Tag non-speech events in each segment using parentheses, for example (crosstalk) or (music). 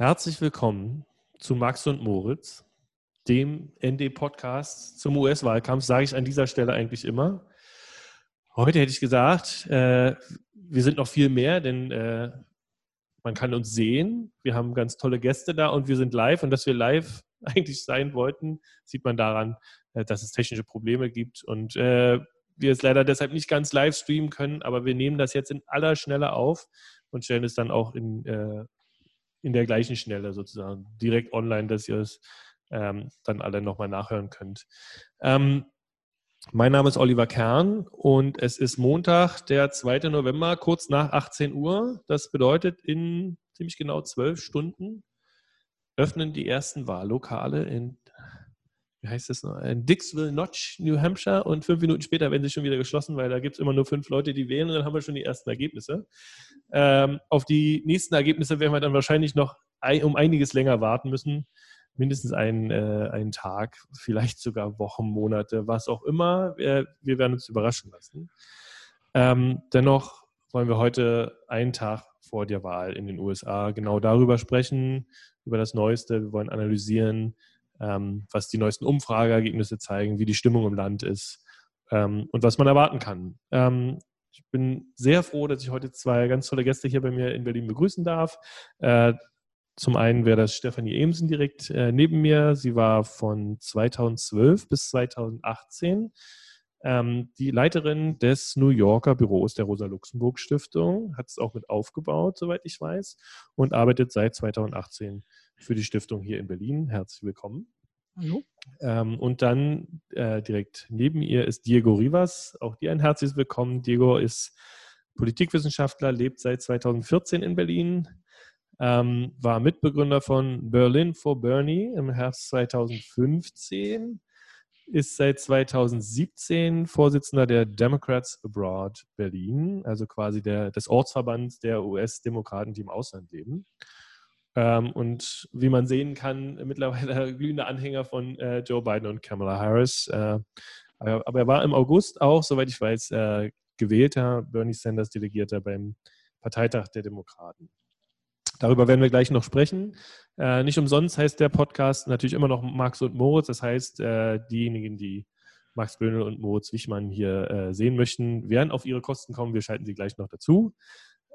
Herzlich willkommen zu Max und Moritz, dem ND-Podcast zum US-Wahlkampf, sage ich an dieser Stelle eigentlich immer. Heute hätte ich gesagt, äh, wir sind noch viel mehr, denn äh, man kann uns sehen. Wir haben ganz tolle Gäste da und wir sind live. Und dass wir live (laughs) eigentlich sein wollten, sieht man daran, äh, dass es technische Probleme gibt und äh, wir es leider deshalb nicht ganz live streamen können. Aber wir nehmen das jetzt in aller Schnelle auf und stellen es dann auch in äh, in der gleichen Schnelle sozusagen, direkt online, dass ihr es ähm, dann alle nochmal nachhören könnt. Ähm, mein Name ist Oliver Kern und es ist Montag, der 2. November, kurz nach 18 Uhr. Das bedeutet, in ziemlich genau zwölf Stunden öffnen die ersten Wahllokale in wie heißt das noch, in Dixville Notch, New Hampshire und fünf Minuten später werden sie schon wieder geschlossen, weil da gibt es immer nur fünf Leute, die wählen und dann haben wir schon die ersten Ergebnisse. Ähm, auf die nächsten Ergebnisse werden wir dann wahrscheinlich noch ein, um einiges länger warten müssen. Mindestens einen, äh, einen Tag, vielleicht sogar Wochen, Monate, was auch immer. Wir, wir werden uns überraschen lassen. Ähm, dennoch wollen wir heute einen Tag vor der Wahl in den USA genau darüber sprechen, über das Neueste. Wir wollen analysieren, ähm, was die neuesten Umfrageergebnisse zeigen, wie die Stimmung im Land ist ähm, und was man erwarten kann. Ähm, ich bin sehr froh, dass ich heute zwei ganz tolle Gäste hier bei mir in Berlin begrüßen darf. Äh, zum einen wäre das Stefanie Emsen direkt äh, neben mir. Sie war von 2012 bis 2018 ähm, die Leiterin des New Yorker Büros der Rosa-Luxemburg-Stiftung, hat es auch mit aufgebaut, soweit ich weiß, und arbeitet seit 2018 für die Stiftung hier in Berlin. Herzlich willkommen. Hallo. Ähm, und dann äh, direkt neben ihr ist Diego Rivas. Auch dir ein herzliches Willkommen. Diego ist Politikwissenschaftler, lebt seit 2014 in Berlin, ähm, war Mitbegründer von Berlin for Bernie im Herbst 2015, ist seit 2017 Vorsitzender der Democrats Abroad Berlin, also quasi der, des Ortsverbands der US-Demokraten, die im Ausland leben. Ähm, und wie man sehen kann, (laughs) mittlerweile glühende Anhänger von äh, Joe Biden und Kamala Harris. Äh, aber er war im August auch, soweit ich weiß, äh, gewählter Bernie Sanders Delegierter beim Parteitag der Demokraten. Darüber werden wir gleich noch sprechen. Äh, nicht umsonst heißt der Podcast natürlich immer noch Max und Moritz. Das heißt, äh, diejenigen, die Max Böhnel und Moritz Wichmann hier äh, sehen möchten, werden auf ihre Kosten kommen. Wir schalten sie gleich noch dazu.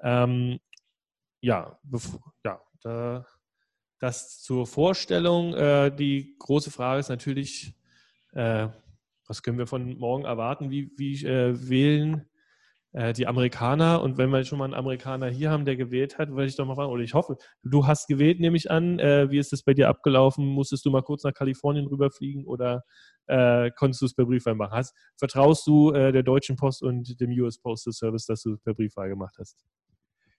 Ähm, ja, ja, da, das zur Vorstellung. Äh, die große Frage ist natürlich, äh, was können wir von morgen erwarten? Wie, wie äh, wählen äh, die Amerikaner? Und wenn wir schon mal einen Amerikaner hier haben, der gewählt hat, würde ich doch mal fragen, oder ich hoffe, du hast gewählt, nehme ich an. Äh, wie ist das bei dir abgelaufen? Musstest du mal kurz nach Kalifornien rüberfliegen oder äh, konntest du es per Briefwahl machen? Hast, vertraust du der Deutschen Post und dem US Postal Service, dass du es per Briefwahl gemacht hast?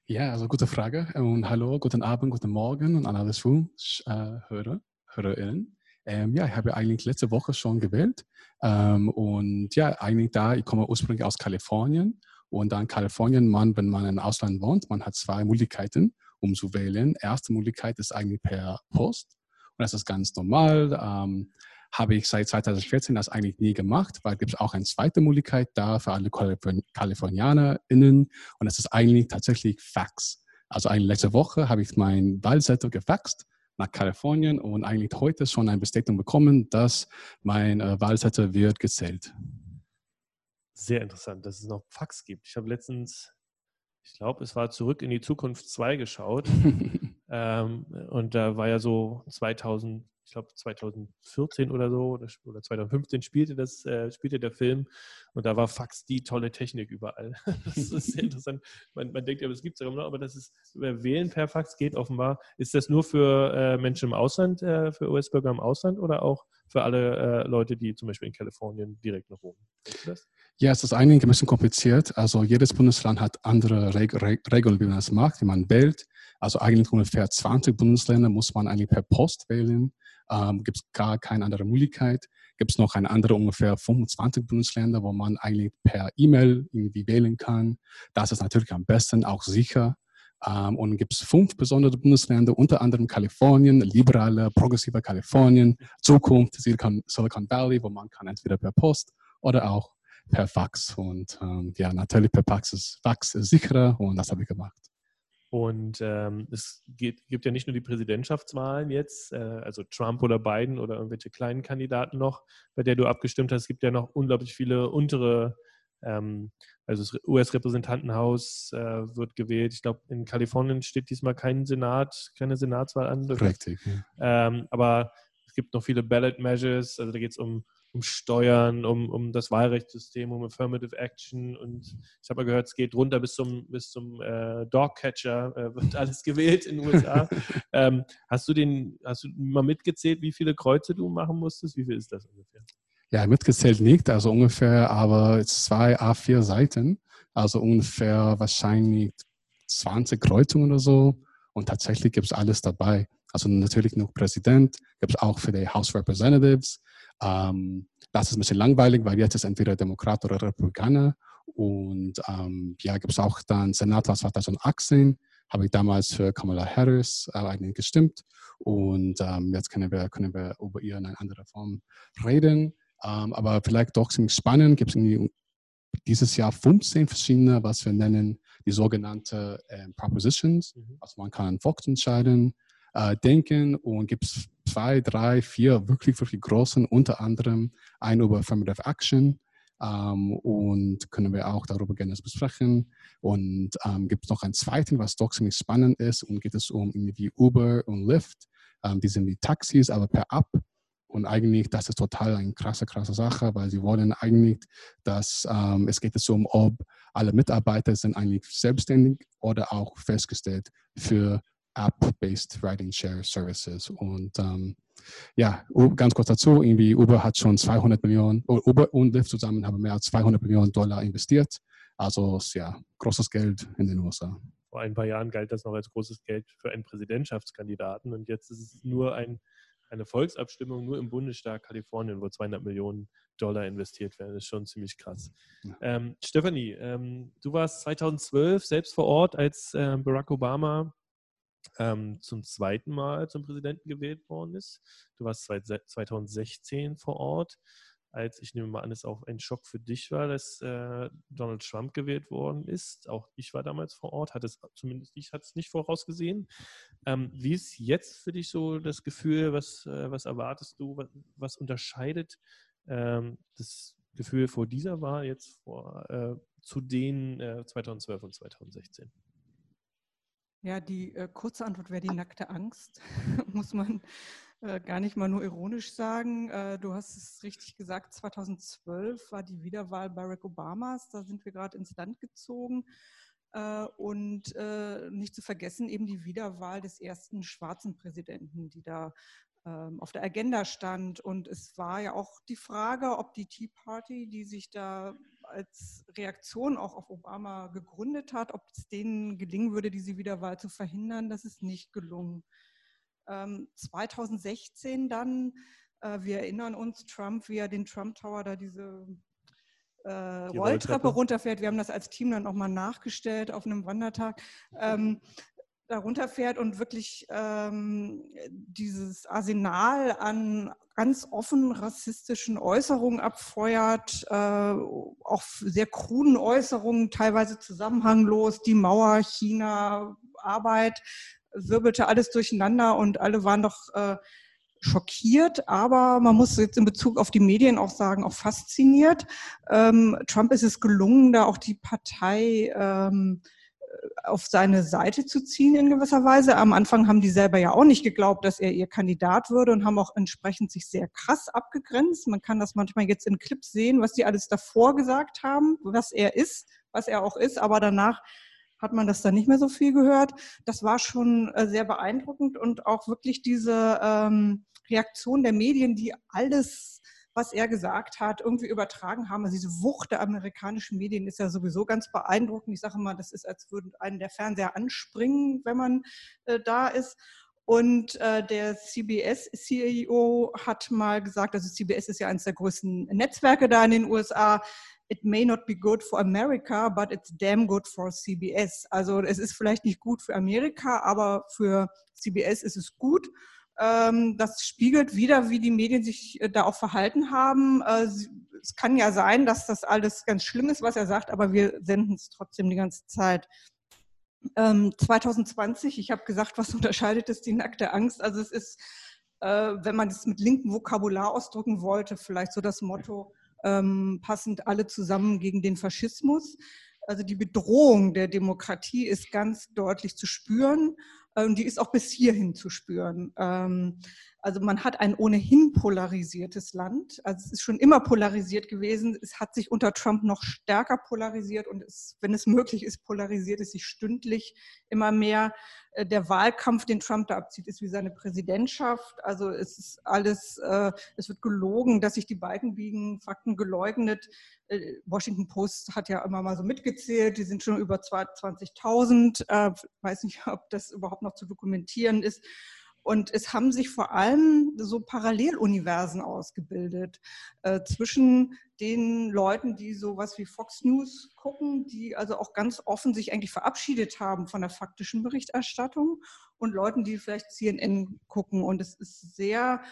Ja, also gute Frage. Und hallo, guten Abend, guten Morgen und an alle Zuhörer, Hörerinnen. Ähm, ja, ich habe eigentlich letzte Woche schon gewählt. Ähm, und ja, eigentlich da, ich komme ursprünglich aus Kalifornien. Und dann Kalifornien, man, wenn man im Ausland wohnt, man hat zwei Möglichkeiten, um zu wählen. Erste Möglichkeit ist eigentlich per Post. Und das ist ganz normal. Ähm, habe ich seit 2014 das eigentlich nie gemacht, weil gibt es auch eine zweite Möglichkeit da für alle KalifornianerInnen und das ist eigentlich tatsächlich Fax. Also eigentlich letzte Woche habe ich meinen Wahlzettel gefaxt nach Kalifornien und eigentlich heute schon eine Bestätigung bekommen, dass mein äh, Wahlzettel wird gezählt. Sehr interessant, dass es noch Fax gibt. Ich habe letztens, ich glaube, es war zurück in die Zukunft 2 geschaut. (laughs) ähm, und da war ja so 2000, ich glaube 2014 oder so oder, 2015 spielte das äh, spielte der Film und da war Fax die tolle Technik überall. (laughs) das ist sehr (laughs) interessant. Man, man denkt ja, das gibt es ja immer noch, aber das ist über Wählen per Fax geht offenbar. Ist das nur für äh, Menschen im Ausland, äh, für US-Bürger im Ausland oder auch für alle äh, Leute, die zum Beispiel in Kalifornien direkt noch wohnen? Ja, es ist eigentlich ein bisschen kompliziert. Also jedes Bundesland hat andere Reg Reg Regeln, wie man das macht, wie man wählt. Also eigentlich ungefähr 20 Bundesländer muss man eigentlich per Post wählen ähm, gibt es gar keine andere Möglichkeit. Gibt es noch eine andere ungefähr 25 Bundesländer, wo man eigentlich per E-Mail irgendwie wählen kann. Das ist natürlich am besten auch sicher. Ähm, und gibt es fünf besondere Bundesländer, unter anderem Kalifornien, liberale, progressive Kalifornien, Zukunft, Silicon, Silicon Valley, wo man kann entweder per Post oder auch per Fax. Und ähm, ja, natürlich per Fax ist Fax sicherer und das habe ich gemacht. Und ähm, es geht, gibt ja nicht nur die Präsidentschaftswahlen jetzt, äh, also Trump oder Biden oder irgendwelche kleinen Kandidaten noch, bei der du abgestimmt hast. Es gibt ja noch unglaublich viele untere, ähm, also das US-Repräsentantenhaus äh, wird gewählt. Ich glaube, in Kalifornien steht diesmal kein Senat, keine Senatswahl an. Richtig. Ja. Ähm, aber es gibt noch viele Ballot Measures, also da geht es um um Steuern, um, um das Wahlrechtssystem, um Affirmative Action und ich habe mal gehört, es geht runter bis zum, bis zum äh, Dogcatcher, äh, (laughs) wird alles gewählt in den USA. (laughs) ähm, hast du den, hast du mal mitgezählt, wie viele Kreuze du machen musstest? Wie viel ist das ungefähr? Ja, mitgezählt nicht, also ungefähr aber zwei A4 Seiten, also ungefähr wahrscheinlich 20 Kreuzungen oder so und tatsächlich gibt es alles dabei. Also natürlich nur Präsident, gibt es auch für die House Representatives, ähm, das ist ein bisschen langweilig, weil jetzt ist entweder Demokrat oder Republikaner. Und ähm, ja, gibt es auch dann Senator 2018, habe ich damals für Kamala Harris äh, gestimmt. Und ähm, jetzt können wir, können wir über ihr in einer anderen Form reden. Ähm, aber vielleicht doch ziemlich spannend, gibt es dieses Jahr 15 verschiedene, was wir nennen, die sogenannten äh, Propositions. Mhm. Also man kann Volksentscheiden äh, denken und gibt es zwei, drei, vier wirklich, wirklich großen, unter anderem ein über Affirmative Action. Ähm, und können wir auch darüber gerne besprechen. Und ähm, gibt es noch einen zweiten, was doch ziemlich spannend ist und geht es um irgendwie Uber und Lyft. Ähm, die sind wie Taxis, aber per App. Und eigentlich, das ist total eine krasse, krasse Sache, weil sie wollen eigentlich, dass ähm, es geht es um, ob alle Mitarbeiter sind eigentlich selbstständig oder auch festgestellt für App-based Riding Share Services. Und ähm, ja, ganz kurz dazu, irgendwie Uber hat schon 200 Millionen, Uber und Lyft zusammen haben mehr als 200 Millionen Dollar investiert. Also ja, großes Geld in den USA. Vor ein paar Jahren galt das noch als großes Geld für einen Präsidentschaftskandidaten und jetzt ist es nur ein, eine Volksabstimmung nur im Bundesstaat Kalifornien, wo 200 Millionen Dollar investiert werden. Das ist schon ziemlich krass. Ja. Ähm, Stephanie, ähm, du warst 2012 selbst vor Ort, als äh, Barack Obama ähm, zum zweiten Mal zum Präsidenten gewählt worden ist. Du warst 2016 vor Ort, als ich nehme mal an, es auch ein Schock für dich war, dass äh, Donald Trump gewählt worden ist. Auch ich war damals vor Ort, hatte es zumindest ich hatte es nicht vorausgesehen. Ähm, wie ist jetzt für dich so das Gefühl? Was, äh, was erwartest du? Was, was unterscheidet ähm, das Gefühl vor dieser Wahl jetzt vor, äh, zu den 2012 äh, und 2016? Ja, die äh, kurze Antwort wäre die nackte Angst, (laughs) muss man äh, gar nicht mal nur ironisch sagen. Äh, du hast es richtig gesagt, 2012 war die Wiederwahl Barack Obamas, da sind wir gerade ins Land gezogen. Äh, und äh, nicht zu vergessen eben die Wiederwahl des ersten schwarzen Präsidenten, die da ähm, auf der Agenda stand. Und es war ja auch die Frage, ob die Tea Party, die sich da als Reaktion auch auf Obama gegründet hat, ob es denen gelingen würde, diese Wiederwahl zu verhindern. Das ist nicht gelungen. 2016 ähm, dann, äh, wir erinnern uns, Trump, wie er den Trump Tower da diese äh, Rolltreppe, Rolltreppe runterfährt. Wir haben das als Team dann auch mal nachgestellt auf einem Wandertag. Ähm, da runterfährt und wirklich ähm, dieses Arsenal an ganz offen rassistischen Äußerungen abfeuert, äh, auch sehr kruden Äußerungen, teilweise zusammenhanglos, die Mauer, China, Arbeit, wirbelte alles durcheinander und alle waren doch äh, schockiert, aber man muss jetzt in Bezug auf die Medien auch sagen, auch fasziniert. Ähm, Trump ist es gelungen, da auch die Partei ähm, auf seine Seite zu ziehen in gewisser Weise. Am Anfang haben die selber ja auch nicht geglaubt, dass er ihr Kandidat würde und haben auch entsprechend sich sehr krass abgegrenzt. Man kann das manchmal jetzt in Clips sehen, was die alles davor gesagt haben, was er ist, was er auch ist, aber danach hat man das dann nicht mehr so viel gehört. Das war schon äh, sehr beeindruckend und auch wirklich diese ähm, Reaktion der Medien, die alles was er gesagt hat, irgendwie übertragen haben. Also diese Wucht der amerikanischen Medien ist ja sowieso ganz beeindruckend. Ich sage mal, das ist, als würde einen der Fernseher anspringen, wenn man äh, da ist. Und äh, der CBS-CEO hat mal gesagt, also CBS ist ja eines der größten Netzwerke da in den USA, it may not be good for America, but it's damn good for CBS. Also es ist vielleicht nicht gut für Amerika, aber für CBS ist es gut. Ähm, das spiegelt wieder, wie die Medien sich äh, da auch verhalten haben. Äh, es kann ja sein, dass das alles ganz schlimm ist, was er sagt, aber wir senden es trotzdem die ganze Zeit. Ähm, 2020, ich habe gesagt, was (laughs) unterscheidet es die nackte Angst? Also es ist, äh, wenn man es mit linkem Vokabular ausdrücken wollte, vielleicht so das Motto, ähm, passend alle zusammen gegen den Faschismus. Also die Bedrohung der Demokratie ist ganz deutlich zu spüren die ist auch bis hierhin zu spüren. Also man hat ein ohnehin polarisiertes Land. Also es ist schon immer polarisiert gewesen. Es hat sich unter Trump noch stärker polarisiert und es, wenn es möglich ist, polarisiert es sich stündlich immer mehr. Äh, der Wahlkampf, den Trump da abzieht, ist wie seine Präsidentschaft. Also es ist alles, äh, es wird gelogen, dass sich die Balken biegen, Fakten geleugnet. Äh, Washington Post hat ja immer mal so mitgezählt, die sind schon über 20.000. Ich weiß nicht, ob das überhaupt noch zu dokumentieren ist. Und es haben sich vor allem so Paralleluniversen ausgebildet äh, zwischen den Leuten, die sowas wie Fox News gucken, die also auch ganz offen sich eigentlich verabschiedet haben von der faktischen Berichterstattung und Leuten, die vielleicht CNN gucken. Und es ist sehr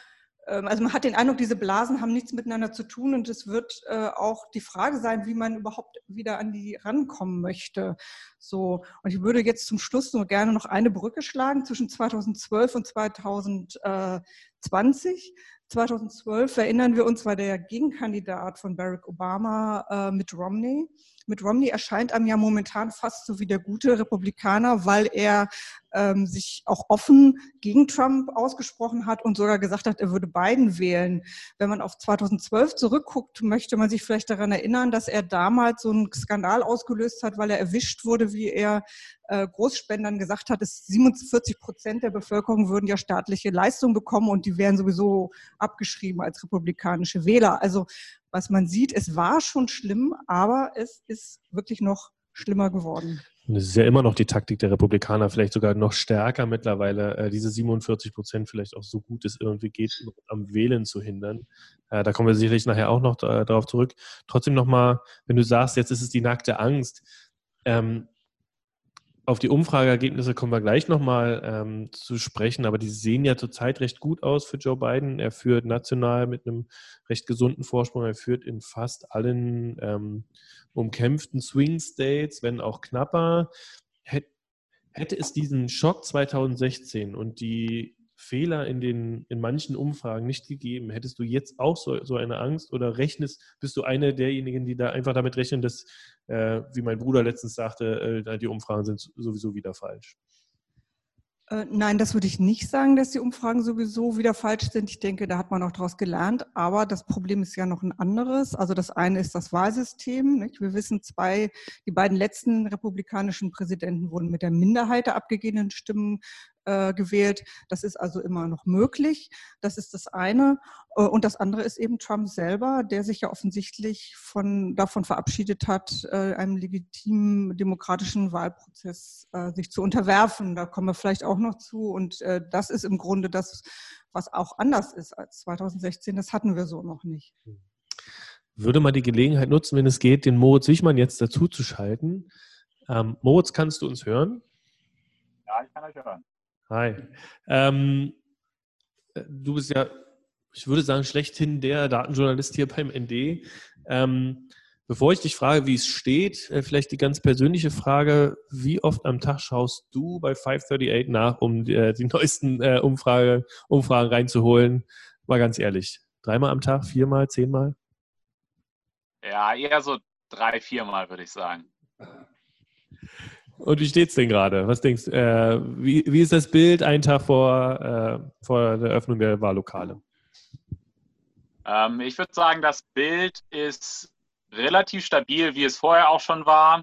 also man hat den Eindruck, diese Blasen haben nichts miteinander zu tun und es wird äh, auch die Frage sein, wie man überhaupt wieder an die rankommen möchte. So und ich würde jetzt zum Schluss nur gerne noch eine Brücke schlagen zwischen 2012 und 2020. 2012 erinnern wir uns, war der Gegenkandidat von Barack Obama äh, mit Romney mit Romney erscheint einem ja momentan fast so wie der gute Republikaner, weil er ähm, sich auch offen gegen Trump ausgesprochen hat und sogar gesagt hat, er würde Biden wählen. Wenn man auf 2012 zurückguckt, möchte man sich vielleicht daran erinnern, dass er damals so einen Skandal ausgelöst hat, weil er erwischt wurde, wie er äh, Großspendern gesagt hat, dass 47 Prozent der Bevölkerung würden ja staatliche Leistungen bekommen und die wären sowieso abgeschrieben als republikanische Wähler. Also was man sieht, es war schon schlimm, aber es ist wirklich noch schlimmer geworden. Und es ist ja immer noch die Taktik der Republikaner, vielleicht sogar noch stärker mittlerweile, äh, diese 47 Prozent vielleicht auch so gut es irgendwie geht, am Wählen zu hindern. Äh, da kommen wir sicherlich nachher auch noch äh, darauf zurück. Trotzdem nochmal, wenn du sagst, jetzt ist es die nackte Angst, ähm, auf die Umfrageergebnisse kommen wir gleich nochmal ähm, zu sprechen, aber die sehen ja zurzeit recht gut aus für Joe Biden. Er führt national mit einem recht gesunden Vorsprung. Er führt in fast allen ähm, umkämpften Swing States, wenn auch knapper. Hätte es diesen Schock 2016 und die Fehler in, den, in manchen Umfragen nicht gegeben, hättest du jetzt auch so, so eine Angst oder rechnest, bist du eine derjenigen, die da einfach damit rechnen, dass, äh, wie mein Bruder letztens sagte, äh, die Umfragen sind sowieso wieder falsch? Äh, nein, das würde ich nicht sagen, dass die Umfragen sowieso wieder falsch sind. Ich denke, da hat man auch daraus gelernt. Aber das Problem ist ja noch ein anderes. Also das eine ist das Wahlsystem. Nicht? Wir wissen, zwei, die beiden letzten republikanischen Präsidenten wurden mit der Minderheit der abgegebenen Stimmen äh, gewählt. Das ist also immer noch möglich. Das ist das eine. Äh, und das andere ist eben Trump selber, der sich ja offensichtlich von, davon verabschiedet hat, äh, einem legitimen demokratischen Wahlprozess äh, sich zu unterwerfen. Da kommen wir vielleicht auch noch zu. Und das ist im Grunde das, was auch anders ist als 2016. Das hatten wir so noch nicht. Würde mal die Gelegenheit nutzen, wenn es geht, den Moritz Wichmann jetzt dazu zu schalten. Ähm, Moritz, kannst du uns hören? Ja, ich kann euch hören. Hi. Ähm, du bist ja, ich würde sagen, schlechthin der Datenjournalist hier beim ND. Ähm, bevor ich dich frage, wie es steht, äh, vielleicht die ganz persönliche Frage, wie oft am Tag schaust du bei 538 nach, um die, äh, die (laughs) neuesten äh, Umfrage, Umfragen reinzuholen? Mal ganz ehrlich. Dreimal am Tag, viermal, zehnmal? Ja, eher so drei, viermal, würde ich sagen. Und wie steht's denn gerade? Was denkst du? Äh, wie, wie ist das Bild einen Tag vor, äh, vor der Eröffnung der Wahllokale? Ähm, ich würde sagen, das Bild ist relativ stabil, wie es vorher auch schon war.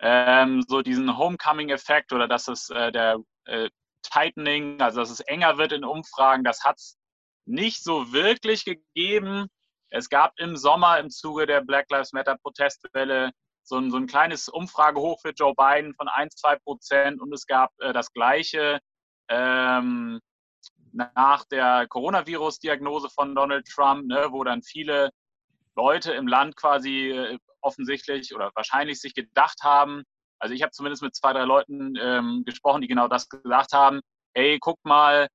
Ähm, so diesen Homecoming-Effekt oder dass es äh, der äh, Tightening, also dass es enger wird in Umfragen, das hat es nicht so wirklich gegeben. Es gab im Sommer im Zuge der Black Lives Matter Protestwelle so ein, so ein kleines Umfragehoch für Joe Biden von 1, 2 Prozent und es gab äh, das gleiche ähm, nach der Coronavirus-Diagnose von Donald Trump, ne, wo dann viele Leute im Land quasi äh, offensichtlich oder wahrscheinlich sich gedacht haben, also ich habe zumindest mit zwei, drei Leuten ähm, gesprochen, die genau das gesagt haben, hey, guck mal,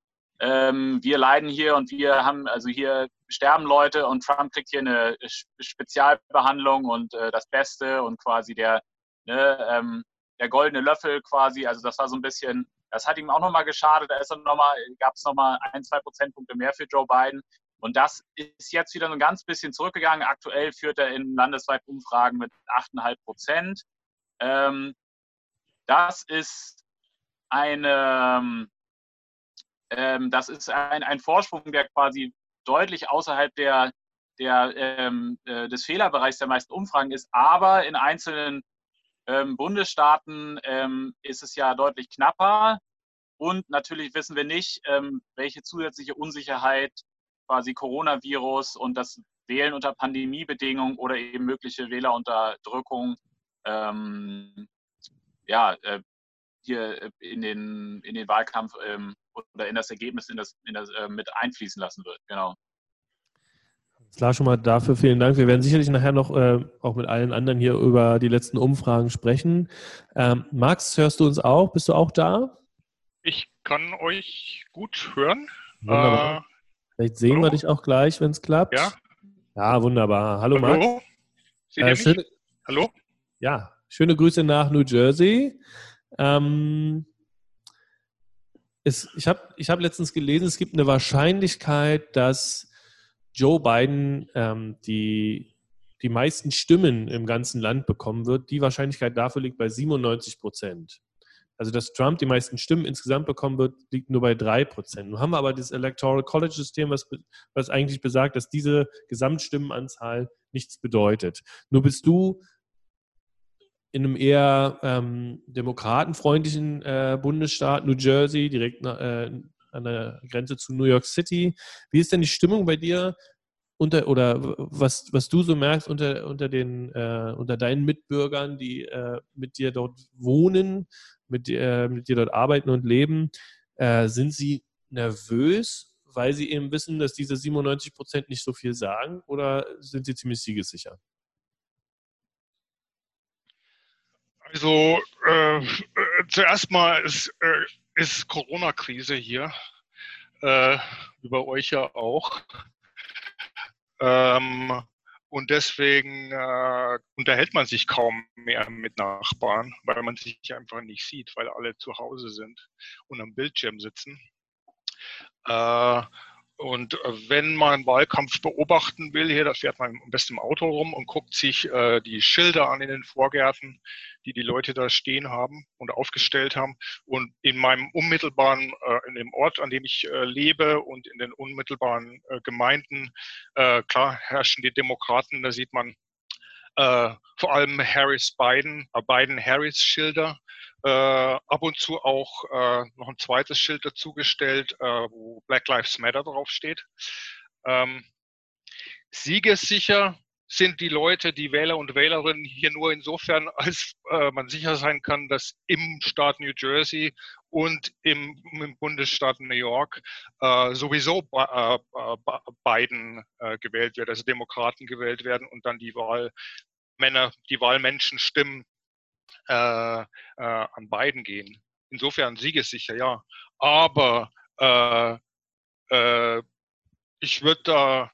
ähm, wir leiden hier und wir haben, also hier sterben Leute und Trump kriegt hier eine Spezialbehandlung und äh, das Beste und quasi der, ne, ähm, der goldene Löffel quasi. Also das war so ein bisschen, das hat ihm auch nochmal geschadet. Da noch gab es nochmal ein, zwei Prozentpunkte mehr für Joe Biden. Und das ist jetzt wieder so ein ganz bisschen zurückgegangen. Aktuell führt er in landesweiten Umfragen mit 8,5 Prozent. Ähm, das ist eine, ähm, das ist ein, ein Vorsprung, der quasi deutlich außerhalb der, der, ähm, äh, des Fehlerbereichs der meisten Umfragen ist. Aber in einzelnen ähm, Bundesstaaten ähm, ist es ja deutlich knapper. Und natürlich wissen wir nicht, ähm, welche zusätzliche Unsicherheit quasi Coronavirus und das Wählen unter Pandemiebedingungen oder eben mögliche Wählerunterdrückung ähm, ja, äh, hier äh, in den, in den Wahlkampf ähm, oder in das Ergebnis in das, in das, äh, mit einfließen lassen wird. Genau. Klar, schon mal dafür vielen Dank. Wir werden sicherlich nachher noch äh, auch mit allen anderen hier über die letzten Umfragen sprechen. Ähm, Max, hörst du uns auch? Bist du auch da? Ich kann euch gut hören. Wunderbar. Äh, Vielleicht sehen hallo? wir dich auch gleich, wenn es klappt. Ja. Ja, wunderbar. Hallo, hallo? Max. Seht äh, schöne, hallo? Ja, schöne Grüße nach New Jersey. Ähm, es, ich habe ich hab letztens gelesen, es gibt eine Wahrscheinlichkeit, dass Joe Biden ähm, die, die meisten Stimmen im ganzen Land bekommen wird. Die Wahrscheinlichkeit dafür liegt bei 97 Prozent. Also, dass Trump die meisten Stimmen insgesamt bekommen wird, liegt nur bei 3 Prozent. Nun haben wir aber das Electoral College-System, was, was eigentlich besagt, dass diese Gesamtstimmenanzahl nichts bedeutet. Nur bist du in einem eher ähm, demokratenfreundlichen äh, Bundesstaat, New Jersey, direkt äh, an der Grenze zu New York City. Wie ist denn die Stimmung bei dir unter oder was, was du so merkst unter, unter, den, äh, unter deinen Mitbürgern, die äh, mit dir dort wohnen, mit, äh, mit dir dort arbeiten und leben? Äh, sind sie nervös, weil sie eben wissen, dass diese 97 Prozent nicht so viel sagen oder sind sie ziemlich siegessicher? Also äh, äh, zuerst mal ist, äh, ist Corona-Krise hier, äh, über euch ja auch. Ähm, und deswegen äh, unterhält man sich kaum mehr mit Nachbarn, weil man sich einfach nicht sieht, weil alle zu Hause sind und am Bildschirm sitzen. Und äh, wenn man Wahlkampf beobachten will, hier, da fährt man am besten im Auto rum und guckt sich äh, die Schilder an in den Vorgärten, die die Leute da stehen haben und aufgestellt haben. Und in meinem unmittelbaren, äh, in dem Ort, an dem ich äh, lebe und in den unmittelbaren äh, Gemeinden, äh, klar herrschen die Demokraten, da sieht man vor allem Harris Biden, Biden Harris Schilder äh, ab und zu auch äh, noch ein zweites Schild dazugestellt, äh, wo Black Lives Matter draufsteht. Ähm, siegessicher sind die Leute, die Wähler und Wählerinnen hier nur insofern, (laughs) als äh, man sicher sein kann, dass im Staat New Jersey und im, im Bundesstaat New York äh, sowieso äh, Biden äh, gewählt wird, also Demokraten gewählt werden und dann die Wahlmänner, die Wahlmenschen stimmen äh, äh, an beiden gehen. Insofern siegessicher, ja. Aber äh, äh, ich würde da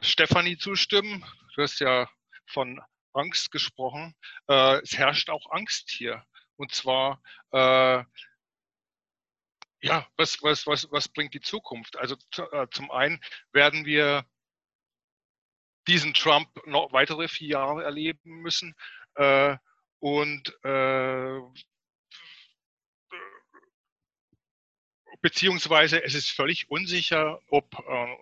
Stefanie zustimmen. Du hast ja von Angst gesprochen. Es herrscht auch Angst hier. Und zwar, äh, ja, was, was, was, was bringt die Zukunft? Also äh, zum einen werden wir diesen Trump noch weitere vier Jahre erleben müssen. Äh, und äh, beziehungsweise es ist völlig unsicher, ob, äh,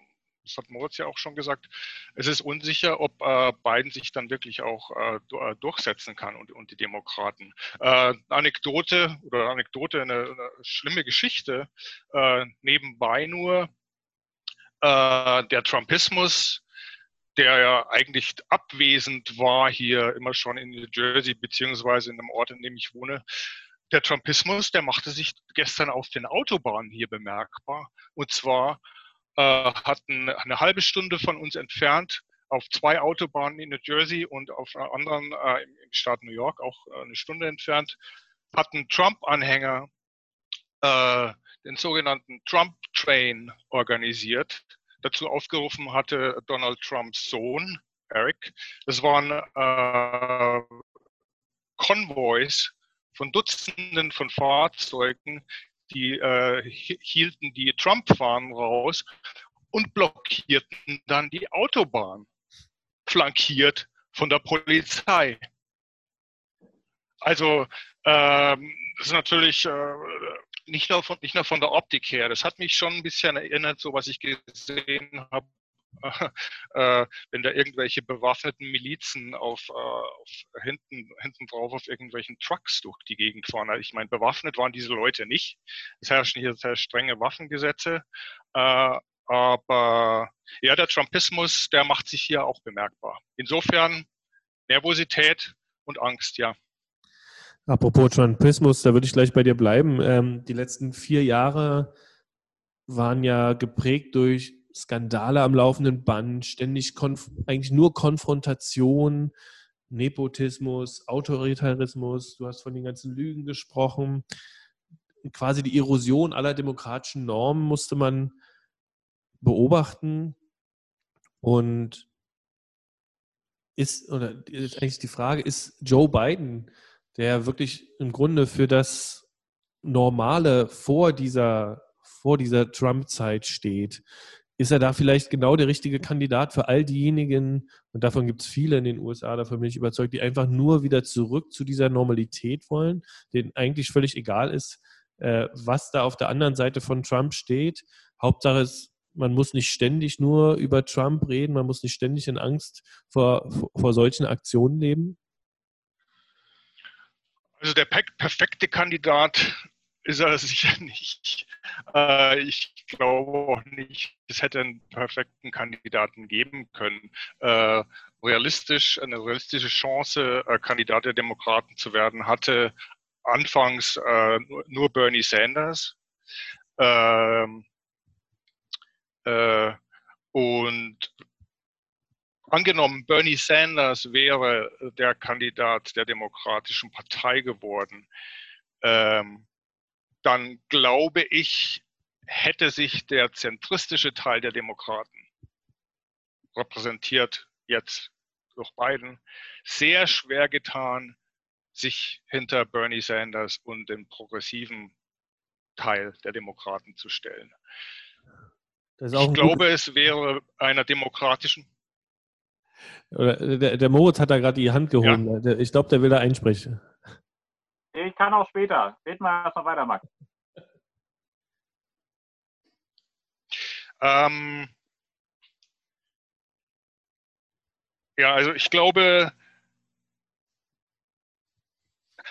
das hat Moritz ja auch schon gesagt, es ist unsicher, ob äh, Biden sich dann wirklich auch äh, äh durchsetzen kann und, und die Demokraten. Äh, Anekdote oder Anekdote, eine, eine schlimme Geschichte, äh, nebenbei nur, äh, der Trumpismus der ja eigentlich abwesend war hier immer schon in New Jersey, beziehungsweise in einem Ort, in dem ich wohne. Der Trumpismus, der machte sich gestern auf den Autobahnen hier bemerkbar. Und zwar äh, hatten eine halbe Stunde von uns entfernt auf zwei Autobahnen in New Jersey und auf einer anderen äh, im, Staat New York, auch äh, eine Stunde entfernt, hatten Trump-Anhänger äh, den sogenannten Trump-Train organisiert dazu aufgerufen hatte Donald Trumps Sohn, Eric. Das waren äh, Konvois von Dutzenden von Fahrzeugen, die äh, hielten die Trump-Fahnen raus und blockierten dann die Autobahn, flankiert von der Polizei. Also ähm, das ist natürlich äh, nicht, nur von, nicht nur von der Optik her. Das hat mich schon ein bisschen erinnert, so was ich gesehen habe (laughs) äh, wenn da irgendwelche bewaffneten Milizen auf, äh, auf hinten, hinten drauf auf irgendwelchen Trucks durch die Gegend fahren. Also ich meine, bewaffnet waren diese Leute nicht. Es herrschen hier sehr strenge Waffengesetze. Äh, aber ja, der Trumpismus, der macht sich hier auch bemerkbar. Insofern Nervosität und Angst, ja. Apropos Trumpismus, da würde ich gleich bei dir bleiben. Ähm, die letzten vier Jahre waren ja geprägt durch Skandale am laufenden Band, ständig eigentlich nur Konfrontation, Nepotismus, Autoritarismus. Du hast von den ganzen Lügen gesprochen. Quasi die Erosion aller demokratischen Normen musste man beobachten. Und ist, oder ist eigentlich die Frage, ist Joe Biden, der wirklich im Grunde für das Normale vor dieser, vor dieser Trump-Zeit steht, ist er da vielleicht genau der richtige Kandidat für all diejenigen, und davon gibt es viele in den USA, davon bin ich überzeugt, die einfach nur wieder zurück zu dieser Normalität wollen, denen eigentlich völlig egal ist, äh, was da auf der anderen Seite von Trump steht. Hauptsache ist, man muss nicht ständig nur über Trump reden, man muss nicht ständig in Angst vor, vor solchen Aktionen leben. Also der perfekte Kandidat ist er (laughs) sicher nicht. Äh, ich glaube auch nicht, es hätte einen perfekten Kandidaten geben können. Äh, realistisch, eine realistische Chance, äh, Kandidat der Demokraten zu werden, hatte anfangs nur Bernie Sanders. Ähm, äh, und angenommen, Bernie Sanders wäre der Kandidat der Demokratischen Partei geworden, ähm, dann glaube ich, hätte sich der zentristische Teil der Demokraten, repräsentiert jetzt durch Biden, sehr schwer getan, sich hinter Bernie Sanders und den progressiven Teil der Demokraten zu stellen. ich glaube, es wäre einer demokratischen. Der, der Moritz hat da gerade die Hand gehoben. Ja. Ich glaube, der will da einsprechen. Ich kann auch später. Red mal erstmal weiter, Max. Ähm, ja, also ich glaube,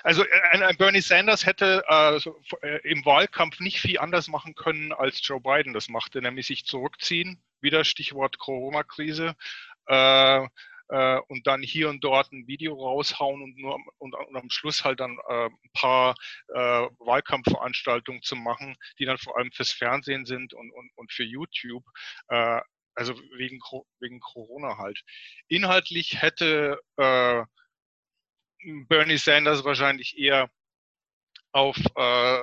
also äh, ein, Bernie Sanders hätte äh, im Wahlkampf nicht viel anders machen können, als Joe Biden das machte, nämlich sich zurückziehen. Wieder Stichwort Corona-Krise. Äh, äh, und dann hier und dort ein Video raushauen und nur und, und am Schluss halt dann äh, ein paar äh, Wahlkampfveranstaltungen zu machen, die dann vor allem fürs Fernsehen sind und, und, und für YouTube. Äh, also wegen, wegen Corona halt. Inhaltlich hätte äh, Bernie Sanders wahrscheinlich eher auf äh,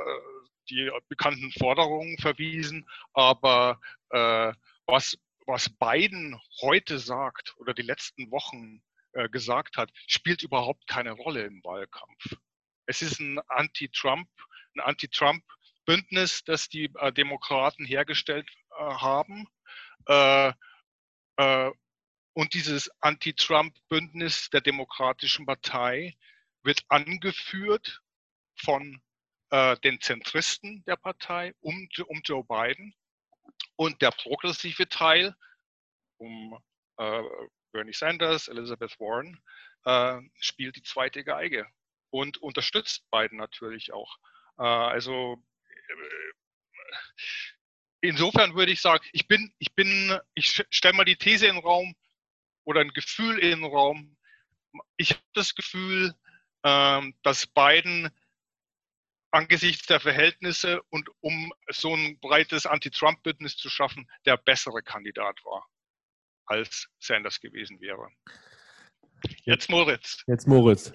die bekannten Forderungen verwiesen, aber äh, was was Biden heute sagt oder die letzten Wochen äh, gesagt hat, spielt überhaupt keine Rolle im Wahlkampf. Es ist ein Anti-Trump, ein Anti-Trump-Bündnis, das die äh, Demokraten hergestellt äh, haben. Äh, äh, und dieses Anti-Trump-Bündnis der Demokratischen Partei wird angeführt von äh, den Zentristen der Partei um, um Joe Biden und der progressive Teil um äh, Bernie Sanders, Elizabeth Warren, äh, spielt die zweite Geige und unterstützt Biden natürlich auch. Äh, also äh, insofern würde ich sagen, ich bin, ich bin, ich stelle mal die These in den Raum oder ein Gefühl in den Raum. Ich habe das Gefühl, ähm, dass Biden angesichts der Verhältnisse und um so ein breites Anti-Trump-Bündnis zu schaffen, der bessere Kandidat war, als Sanders gewesen wäre. Jetzt Moritz. Jetzt Moritz.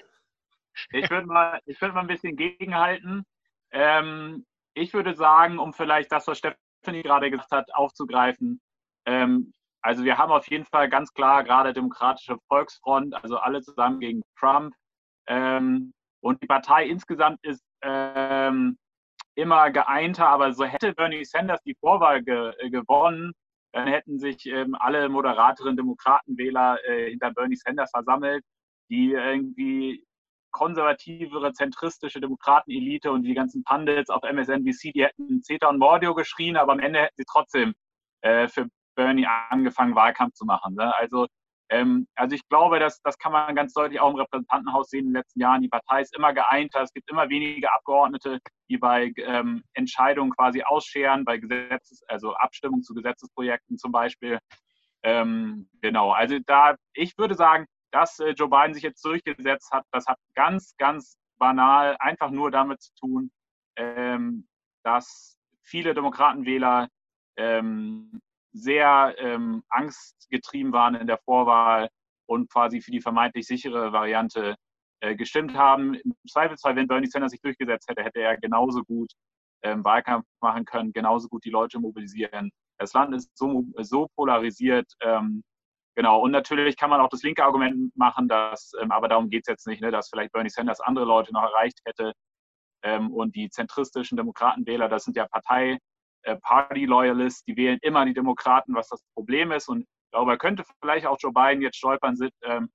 Ich würde mal, würd mal ein bisschen gegenhalten. Ähm, ich würde sagen, um vielleicht das, was Stephanie gerade gesagt hat, aufzugreifen. Ähm, also wir haben auf jeden Fall ganz klar gerade Demokratische Volksfront, also alle zusammen gegen Trump. Ähm, Und die Partei insgesamt ist ähm, immer geeinter, aber so hätte Bernie Sanders die Vorwahl ge äh, gewonnen, dann hätten sich ähm, alle moderateren Demokratenwähler äh, hinter Bernie Sanders versammelt, die irgendwie konservativere, zentristische Demokratenelite und die ganzen Pundits auf MSNBC, die hätten Zeta und Mordio geschrien, aber am Ende hätten sie trotzdem äh, für Bernie angefangen, Wahlkampf zu machen. Ne? Also, ähm, also ich glaube, dass, das kann man ganz deutlich auch im Repräsentantenhaus sehen in den letzten Jahren. Die Partei ist immer geeinter. Es gibt immer weniger Abgeordnete, die bei ähm, Entscheidungen quasi ausscheren, bei Gesetzes, also Abstimmung zu Gesetzesprojekten zum Beispiel. Ähm, genau, also da, ich würde sagen, dass äh, Joe Biden sich jetzt durchgesetzt hat, das hat ganz, ganz banal einfach nur damit zu tun, ähm, dass viele Demokratenwähler ähm, sehr ähm, angstgetrieben waren in der Vorwahl und quasi für die vermeintlich sichere Variante äh, gestimmt haben. Im Zweifelsfall, wenn Bernie Sanders sich durchgesetzt hätte, hätte er genauso gut ähm, Wahlkampf machen können, genauso gut die Leute mobilisieren. Das Land ist so, so polarisiert. Ähm, genau, und natürlich kann man auch das linke Argument machen, dass, ähm, aber darum geht es jetzt nicht, ne, dass vielleicht Bernie Sanders andere Leute noch erreicht hätte. Ähm, und die zentristischen Demokratenwähler, das sind ja Partei, Party-Loyalists, die wählen immer die Demokraten, was das Problem ist. Und darüber könnte vielleicht auch Joe Biden jetzt stolpern, sind ähm,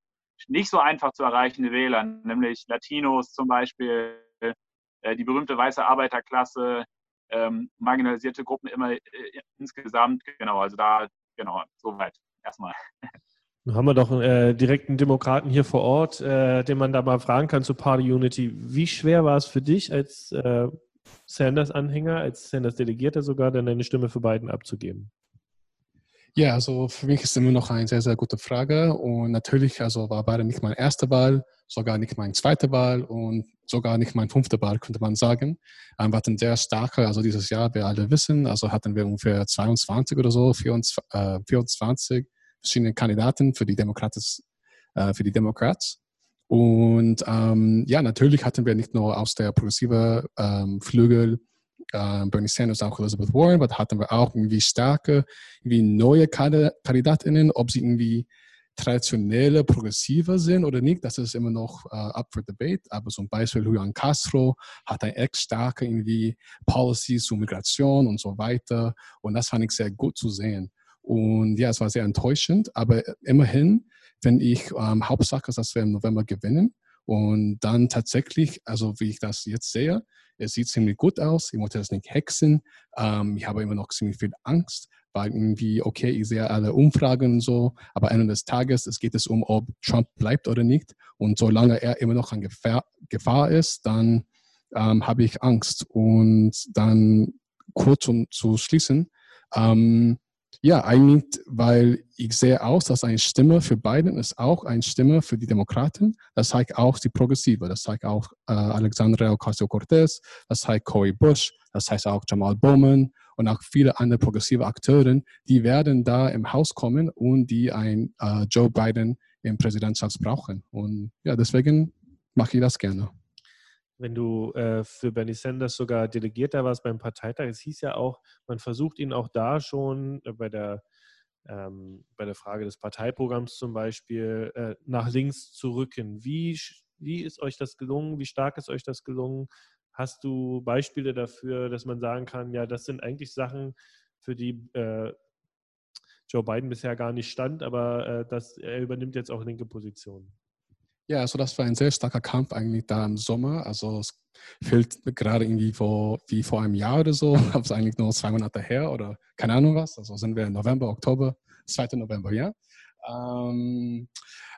nicht so einfach zu erreichende Wähler, nämlich Latinos zum Beispiel, äh, die berühmte weiße Arbeiterklasse, ähm, marginalisierte Gruppen immer äh, insgesamt. Genau, also da, genau, soweit erstmal. Dann haben wir doch äh, direkt Demokraten hier vor Ort, äh, den man da mal fragen kann zur Party Unity. Wie schwer war es für dich als äh, Sanders-Anhänger, als Sanders-Delegierter sogar, dann eine Stimme für Biden abzugeben? Ja, also für mich ist immer noch eine sehr, sehr gute Frage. Und natürlich, also war Biden nicht meine erste Wahl, sogar nicht meine zweite Wahl und sogar nicht mein fünfte Wahl, könnte man sagen. Ähm, wir hatten sehr starke, also dieses Jahr, wir alle wissen, also hatten wir ungefähr 22 oder so, 24, äh, 24 verschiedene Kandidaten für die Demokratis, äh, für die Democrats. Und ähm, ja, natürlich hatten wir nicht nur aus der progressiven ähm, Flügel äh, Bernie Sanders, auch Elizabeth Warren, aber hatten wir auch irgendwie starke, irgendwie neue Kandidatinnen, ob sie irgendwie traditionelle Progressive sind oder nicht, das ist immer noch uh, up for debate. Aber zum Beispiel Julian Castro hat ein echt starke irgendwie Policies zu Migration und so weiter. Und das fand ich sehr gut zu sehen. Und ja, es war sehr enttäuschend, aber immerhin wenn ich ähm, Hauptsache dass wir im November gewinnen. Und dann tatsächlich, also wie ich das jetzt sehe, es sieht ziemlich gut aus. Ich wollte das nicht hexen. Ähm, ich habe immer noch ziemlich viel Angst, weil irgendwie, okay, ich sehe alle Umfragen und so, aber Ende des Tages es geht es um, ob Trump bleibt oder nicht. Und solange er immer noch an Gefahr, Gefahr ist, dann ähm, habe ich Angst. Und dann kurz um zu schließen, ähm, ja, eigentlich, weil ich sehe aus, dass eine Stimme für Biden ist auch eine Stimme für die Demokraten. Das zeigt auch die Progressive. Das zeigt auch äh, Alexandria Ocasio-Cortez, das zeigt Cory Bush, das heißt auch Jamal Bowman und auch viele andere progressive Akteure, die werden da im Haus kommen und die ein äh, Joe Biden im Präsidentschaft brauchen. Und ja, deswegen mache ich das gerne wenn du äh, für Bernie Sanders sogar Delegierter warst beim Parteitag, es hieß ja auch, man versucht ihn auch da schon äh, bei der ähm, bei der Frage des Parteiprogramms zum Beispiel äh, nach links zu rücken. Wie, wie ist euch das gelungen? Wie stark ist euch das gelungen? Hast du Beispiele dafür, dass man sagen kann, ja, das sind eigentlich Sachen, für die äh, Joe Biden bisher gar nicht stand, aber äh, das, er übernimmt jetzt auch linke Positionen? Ja, also das war ein sehr starker Kampf eigentlich da im Sommer. Also es fehlt gerade irgendwie vor, wie vor einem Jahr oder so, (laughs) aber es ist eigentlich nur zwei Monate her oder keine Ahnung was. Also sind wir November, Oktober, 2. November, ja. Ähm,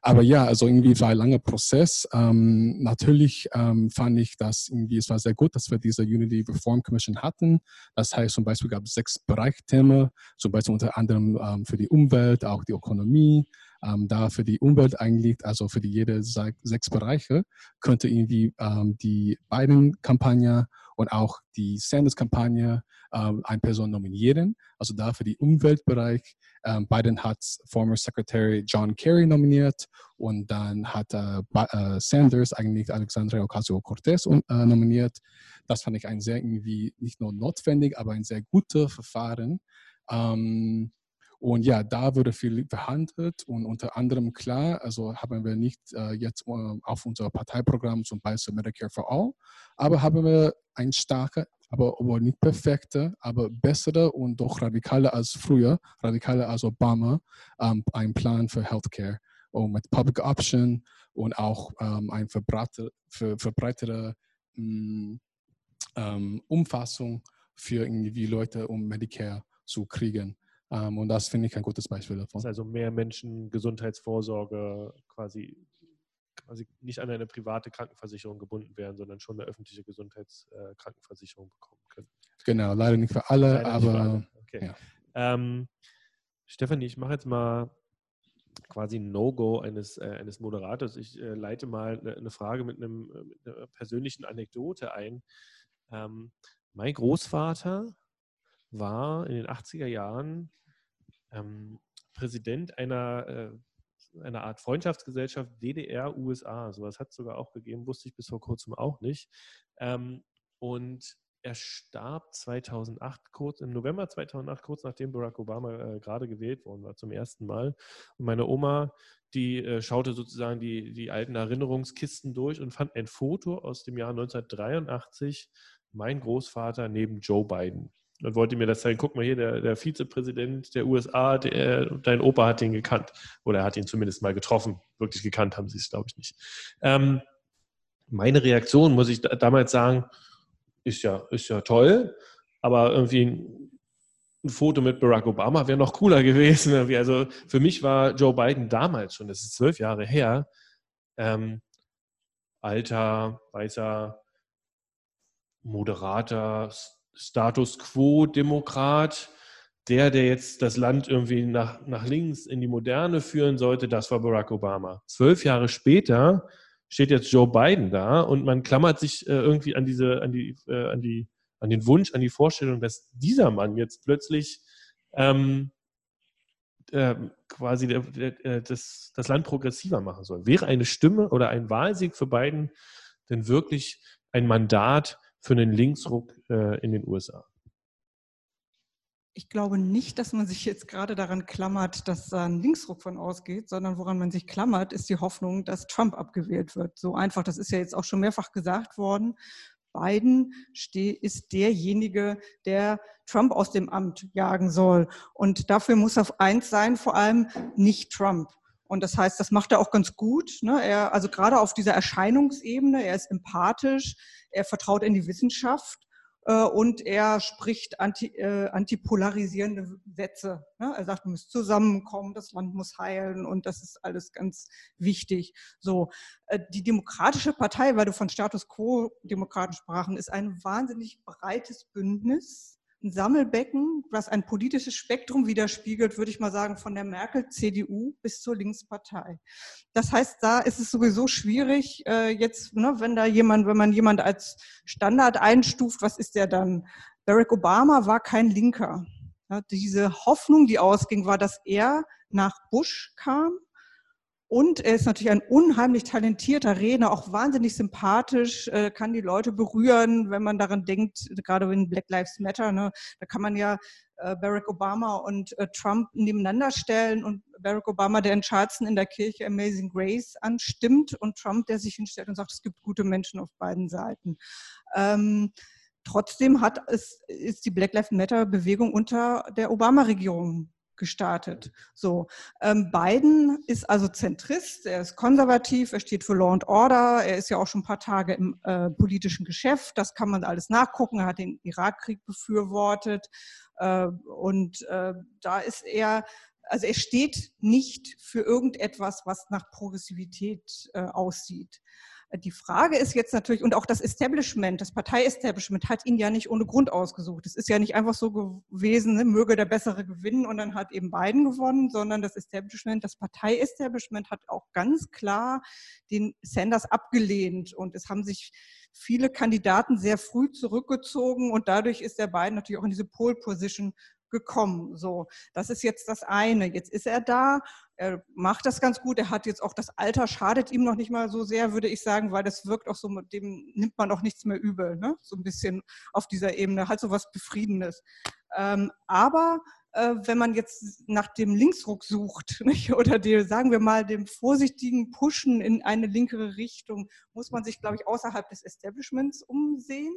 aber ja, also irgendwie war ein langer Prozess. Ähm, natürlich ähm, fand ich, dass irgendwie es war sehr gut, dass wir diese Unity Reform Commission hatten. Das heißt, zum Beispiel gab es sechs Bereichsthemen, zum Beispiel unter anderem ähm, für die Umwelt, auch die Ökonomie, ähm, da für die Umwelt eigentlich, also für die jede sechs Bereiche, könnte irgendwie ähm, die beiden Kampagne und auch die Sanders-Kampagne ähm, eine Person nominieren. Also da für den Umweltbereich. Ähm, Biden hat former Secretary John Kerry nominiert und dann hat äh, äh, Sanders eigentlich Alexandria Ocasio-Cortez äh, nominiert. Das fand ich ein sehr irgendwie nicht nur notwendig, aber ein sehr gutes Verfahren. Ähm, Und ja, da wurde viel verhandelt und unter anderem klar, also haben wir nicht äh, jetzt äh, auf unser Parteiprogramm zum Beispiel Medicare for All, aber haben wir ein starker, aber, aber nicht perfekte, aber bessere und doch radikaler als früher, radikaler als Obama, ähm, ein Plan für Healthcare und mit Public Option und auch ähm, eine verbreitete, verbreitere mm, ähm, Umfassung für irgendwie Leute, um Medicare zu kriegen. Ähm, und das finde ich ein gutes Beispiel davon. also mehr Menschen Gesundheitsvorsorge quasi, quasi nicht an eine private Krankenversicherung gebunden werden, sondern schon eine öffentliche Gesundheitskrankenversicherung bekommen können. Genau, leider nicht für alle, leider aber. Für alle. Okay. Ja. Ähm, Stefanie, ich mache jetzt mal quasi ein No-Go eines, äh, eines Moderators. Ich äh, leite mal eine, eine Frage mit, einem, äh, mit, einer persönlichen Anekdote ein. Ähm, mein Großvater war in den 80er Jahren ähm, Präsident einer, äh, einer Art Freundschaftsgesellschaft DDR-USA. Sowas hat es sogar auch gegeben, wusste ich bis vor kurzem auch nicht. Ähm, und er starb 2008, kurz im November 2008, kurz nachdem Barack Obama äh, gerade gewählt worden war, zum ersten Mal. Und meine Oma, die äh, schaute sozusagen die, die alten Erinnerungskisten durch und fand ein Foto aus dem Jahr 1983, mein Großvater neben Joe Biden und wollte mir das zeigen. Guck mal hier, der, der Vizepräsident der USA, der, dein Opa hat ihn gekannt. Oder er hat ihn zumindest mal getroffen. Wirklich gekannt haben sie es, glaube ich, nicht. Ähm, meine Reaktion, muss ich damals sagen, ist ja, ist ja toll, aber irgendwie ein, ein Foto mit Barack Obama wäre noch cooler gewesen. Also für mich war Joe Biden damals schon, das ist zwölf Jahre her, ähm, alter, weißer, moderater Status Quo-Demokrat. Der, der jetzt das Land irgendwie nach, nach links in die Moderne führen sollte, das war Barack Obama. Zwölf Jahre später steht jetzt Joe Biden da und man klammert sich äh, irgendwie an diese, an die, äh, an die, an den Wunsch, an die Vorstellung, dass dieser Mann jetzt plötzlich ähm, äh, quasi der, der, äh, das, das Land progressiver machen soll. Wäre eine Stimme oder ein Wahlsieg für Biden denn wirklich ein Mandat für einen Linksruck äh, in den USA? Ich glaube nicht, dass man sich jetzt gerade daran klammert, dass da ein Linksruck von ausgeht, sondern woran man sich klammert, ist die Hoffnung, dass Trump abgewählt wird. So einfach, das ist ja jetzt auch schon mehrfach gesagt worden. Biden ist derjenige, der Trump aus dem Amt jagen soll. Und dafür muss auf eins sein, vor allem nicht Trump. Und das heißt, das macht er auch ganz gut. Ne? Er, also gerade auf dieser Erscheinungsebene, er ist empathisch, er vertraut in die Wissenschaft äh, und er spricht anti, äh, antipolarisierende Sätze. Ne? Er sagt, wir müssen zusammenkommen, das Land muss heilen und das ist alles ganz wichtig. So, äh, die Demokratische Partei, weil du von Status Quo-Demokraten sprachen, ist ein wahnsinnig breites Bündnis ein Sammelbecken, was ein politisches Spektrum widerspiegelt, würde ich mal sagen, von der Merkel-CDU bis zur Linkspartei. Das heißt, da ist es sowieso schwierig, äh, jetzt, ne, wenn da jemand, wenn man jemand als Standard einstuft, was ist der dann? Barack Obama war kein Linker. Ja, diese Hoffnung, die ausging, war, dass er nach Bush kam und er ist natürlich ein unheimlich talentierter Redner, auch wahnsinnig sympathisch, äh, kann die Leute berühren, wenn man daran denkt, gerade in Black Lives Matter, ne, da kann man ja äh, Barack Obama und äh, Trump nebeneinander stellen und Barack Obama, der in Charleston in der Kirche Amazing Grace anstimmt und Trump, der sich hinstellt und sagt, es gibt gute Menschen auf beiden Seiten. Ähm, trotzdem hat es, ist die Black Lives Matter Bewegung unter der Obama-Regierung gestartet. So, ähm, Biden ist also Zentrist, er ist konservativ, er steht für Law and Order, er ist ja auch schon ein paar Tage im äh, politischen Geschäft, das kann man alles nachgucken, er hat den Irakkrieg befürwortet äh, und äh, da ist er also er steht nicht für irgendetwas, was nach Progressivität äh, aussieht. Die Frage ist jetzt natürlich, und auch das Establishment, das Partei-Establishment hat ihn ja nicht ohne Grund ausgesucht. Es ist ja nicht einfach so gewesen, ne, möge der Bessere gewinnen und dann hat eben Biden gewonnen, sondern das Establishment, das Partei-Establishment hat auch ganz klar den Sanders abgelehnt und es haben sich viele Kandidaten sehr früh zurückgezogen und dadurch ist der Biden natürlich auch in diese Pole-Position gekommen. So, das ist jetzt das eine. Jetzt ist er da, er macht das ganz gut. Er hat jetzt auch das Alter, schadet ihm noch nicht mal so sehr, würde ich sagen, weil das wirkt auch so, dem nimmt man auch nichts mehr übel, ne? so ein bisschen auf dieser Ebene, halt so was Befriedendes. Ähm, aber äh, wenn man jetzt nach dem Linksruck sucht (laughs) nicht? oder die, sagen wir mal dem vorsichtigen Pushen in eine linkere Richtung, muss man sich, glaube ich, außerhalb des Establishments umsehen.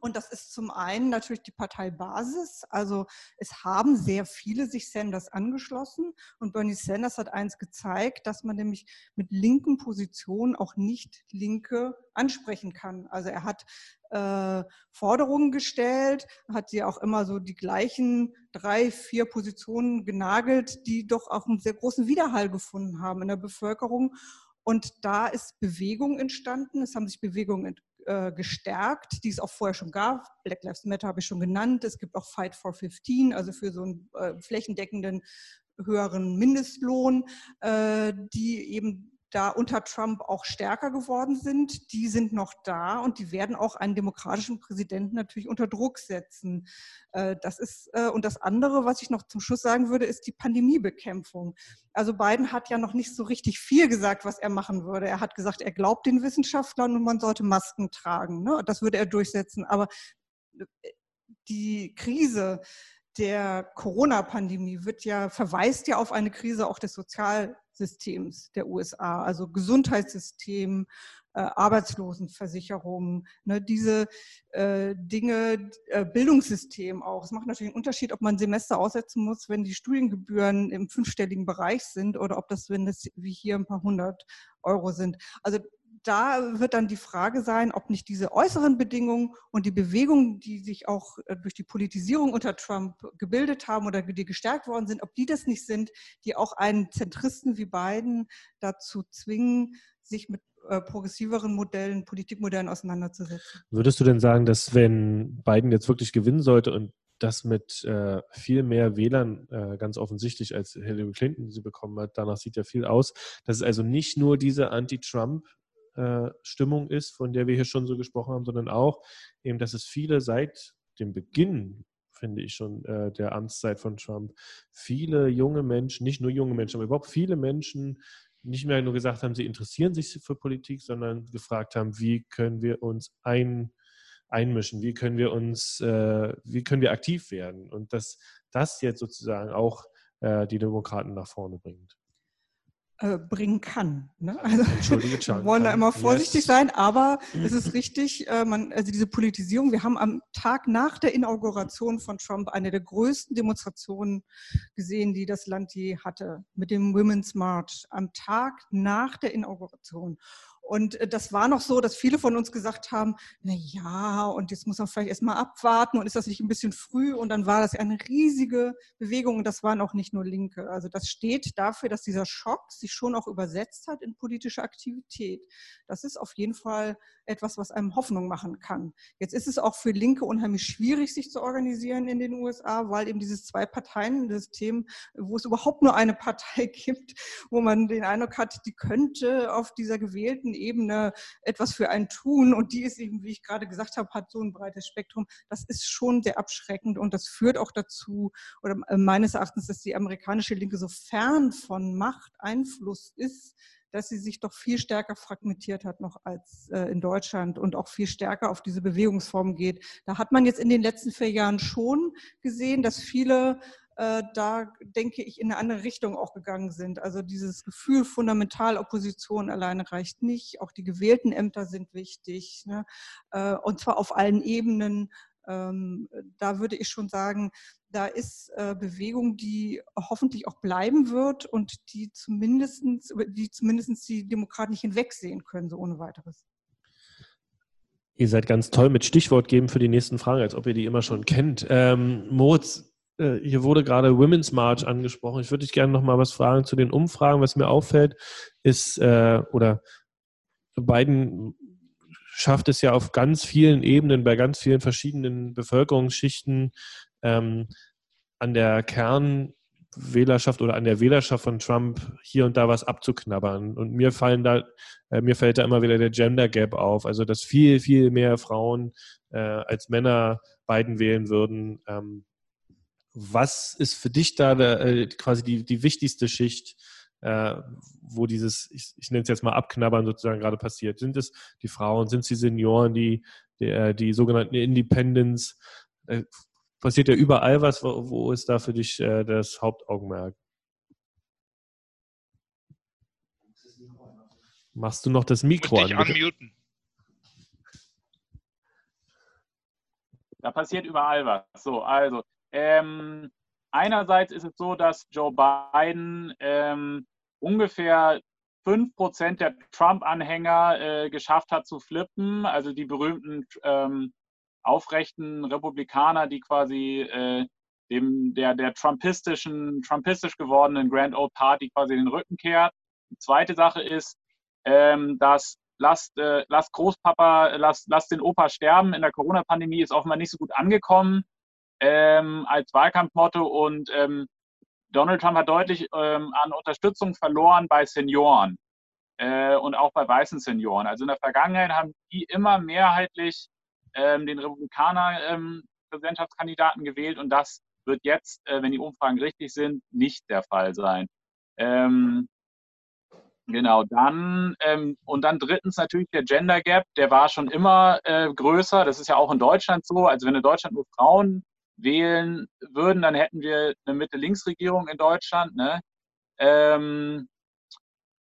Und das ist zum einen natürlich die Parteibasis. Also es haben sehr viele sich Sanders angeschlossen. Und Bernie Sanders hat eins gezeigt, dass man nämlich mit linken Positionen auch nicht Linke ansprechen kann. Also er hat äh, Forderungen gestellt, hat sie auch immer so die gleichen drei, vier Positionen genagelt, die doch auch einen sehr großen Widerhall gefunden haben in der Bevölkerung. Und da ist Bewegung entstanden, es haben sich Bewegungen äh, gestärkt, die es auch vorher schon gab. Black Lives Matter habe ich schon genannt. Es gibt auch Fight for 15, also für so einen äh, flächendeckenden höheren Mindestlohn, äh, die eben da unter Trump auch stärker geworden sind, die sind noch da und die werden auch einen demokratischen Präsidenten natürlich unter Druck setzen. Äh, das ist, äh, und das andere, was ich noch zum Schluss sagen würde, ist die Pandemiebekämpfung. Also Biden hat ja noch nicht so richtig viel gesagt, was er machen würde. Er hat gesagt, er glaubt den Wissenschaftlern und man sollte Masken tragen. Ne? Das würde er durchsetzen. Aber äh, die Krise, der Corona-Pandemie wird ja, verweist ja auf eine Krise auch des Sozialsystems der USA, also Gesundheitssystem, äh, Arbeitslosenversicherung, ne, diese äh, Dinge, äh, Bildungssystem auch. Es macht natürlich einen Unterschied, ob man Semester aussetzen muss, wenn die Studiengebühren im fünfstelligen Bereich sind oder ob das, wenn das wie hier ein paar hundert Euro sind. Also da wird dann die Frage sein, ob nicht diese äußeren Bedingungen und die Bewegungen, die sich auch äh, durch die Politisierung unter Trump gebildet haben oder die gestärkt worden sind, ob die das nicht sind, die auch einen Zentristen wie Biden dazu zwingen, sich mit äh, progressiveren Modellen, Politikmodellen auseinanderzusetzen. Würdest du denn sagen, dass wenn Biden jetzt wirklich gewinnen sollte und das mit äh, viel mehr Wählern äh, ganz offensichtlich als Hillary Clinton sie bekommen hat. Danach sieht ja viel aus. Dass es also nicht nur diese Anti-Trump äh, Stimmung ist, von der wir hier schon so gesprochen haben, sondern auch eben, dass es viele seit dem Beginn, finde ich schon, äh, der Amtszeit von Trump, viele junge Menschen, nicht nur junge Menschen, aber überhaupt viele Menschen nicht mehr nur gesagt haben, sie interessieren sich für Politik, sondern gefragt haben, wie können wir uns ein, einmischen, wie können wir uns, äh, wie können wir aktiv werden und dass das jetzt sozusagen auch die Demokraten nach vorne bringt. Äh, bringen kann. Ne? Also, wir (laughs) wollen da immer vorsichtig yes. sein, aber (laughs) es ist richtig, äh, man, also diese Politisierung, wir haben am Tag nach der Inauguration von Trump eine der größten Demonstrationen gesehen, die das Land je hatte, mit dem Women's March, am Tag nach der Inauguration. Und äh, das war noch so, dass viele von uns gesagt haben, na ja, und jetzt muss man vielleicht erstmal abwarten und ist das nicht ein bisschen früh? Und dann war das eine riesige Bewegung und das waren auch nicht nur Linke. Also das steht dafür, dass dieser Schock sich schon auch übersetzt hat in politische Aktivität. Das ist auf jeden Fall etwas, was einem Hoffnung machen kann. Jetzt ist es auch für Linke unheimlich schwierig, sich zu organisieren in den USA, weil eben dieses Zwei-Parteien-System, wo es überhaupt nur eine Partei (laughs) gibt, wo man den Eindruck hat, die könnte auf dieser gewählten Ebene etwas für einen tun. Und die ist eben, wie ich gerade gesagt habe, hat so ein breites Spektrum. Das ist schon sehr abschreckend und das führt auch dazu, oder meines Erachtens, dass die amerikanische Linke so fern von Macht, Einfluss ist, dass sie sich doch viel stärker fragmentiert hat noch als äh, in Deutschland und auch viel stärker auf diese Bewegungsform geht. Da hat man jetzt in den letzten vier Jahren schon gesehen, dass viele äh, da denke ich, in eine andere Richtung auch gegangen sind. Also dieses Gefühl Fundamentalopposition alleine reicht nicht. Auch die gewählten Ämter sind wichtig. Ne? Äh, und zwar auf allen Ebenen. Ähm, da würde ich schon sagen, da ist äh, Bewegung, die hoffentlich auch bleiben wird und die zumindest, die zumindest die Demokraten nicht hinwegsehen können, so ohne weiteres. Ihr seid ganz toll mit Stichwort geben für die nächsten Fragen, als ob ihr die immer schon kennt. Ähm, Moritz, äh, hier wurde gerade Women's March angesprochen. Ich würde dich gerne noch mal was fragen zu den Umfragen. Was mir auffällt, ist, äh, oder Biden schafft es ja auf ganz vielen Ebenen, bei ganz vielen verschiedenen Bevölkerungsschichten ähm, an der Kernwählerschaft oder an der Wählerschaft von Trump hier und da was abzuknabbern. Und mir fallen da, äh, mir fällt da immer wieder der Gender Gap auf, also dass viel, viel mehr Frauen äh, als Männer Biden wählen würden. Ähm, was ist für dich da äh, quasi die, die wichtigste Schicht, äh, wo dieses, ich, ich nenne es jetzt mal Abknabbern sozusagen gerade passiert? Sind es die Frauen, sind es die Senioren, die, die, die sogenannten Independents? Äh, passiert ja überall was. Wo, wo ist da für dich äh, das Hauptaugenmerk? Machst du noch das Mikro an? Unmuten. Da passiert überall was. So, also, ähm, einerseits ist es so, dass Joe Biden ähm, ungefähr 5% der Trump-Anhänger äh, geschafft hat zu flippen, also die berühmten ähm, aufrechten Republikaner, die quasi äh, dem, der, der trumpistischen, trumpistisch gewordenen Grand Old Party quasi den Rücken kehrt. Die zweite Sache ist, ähm, dass lasst, äh, lasst Großpapa, lasst, lasst den Opa sterben in der Corona-Pandemie ist offenbar nicht so gut angekommen ähm, als Wahlkampfmotto und ähm, Donald Trump hat deutlich ähm, an Unterstützung verloren bei Senioren äh, und auch bei weißen Senioren. Also in der Vergangenheit haben die immer mehrheitlich ähm, den Republikaner ähm, Präsidentschaftskandidaten gewählt und das wird jetzt, äh, wenn die Umfragen richtig sind, nicht der Fall sein. Ähm, genau, dann ähm, und dann drittens natürlich der Gender Gap, der war schon immer äh, größer. Das ist ja auch in Deutschland so. Also wenn in Deutschland nur Frauen wählen würden, dann hätten wir eine Mitte-Links-Regierung in Deutschland. Ne? Ähm,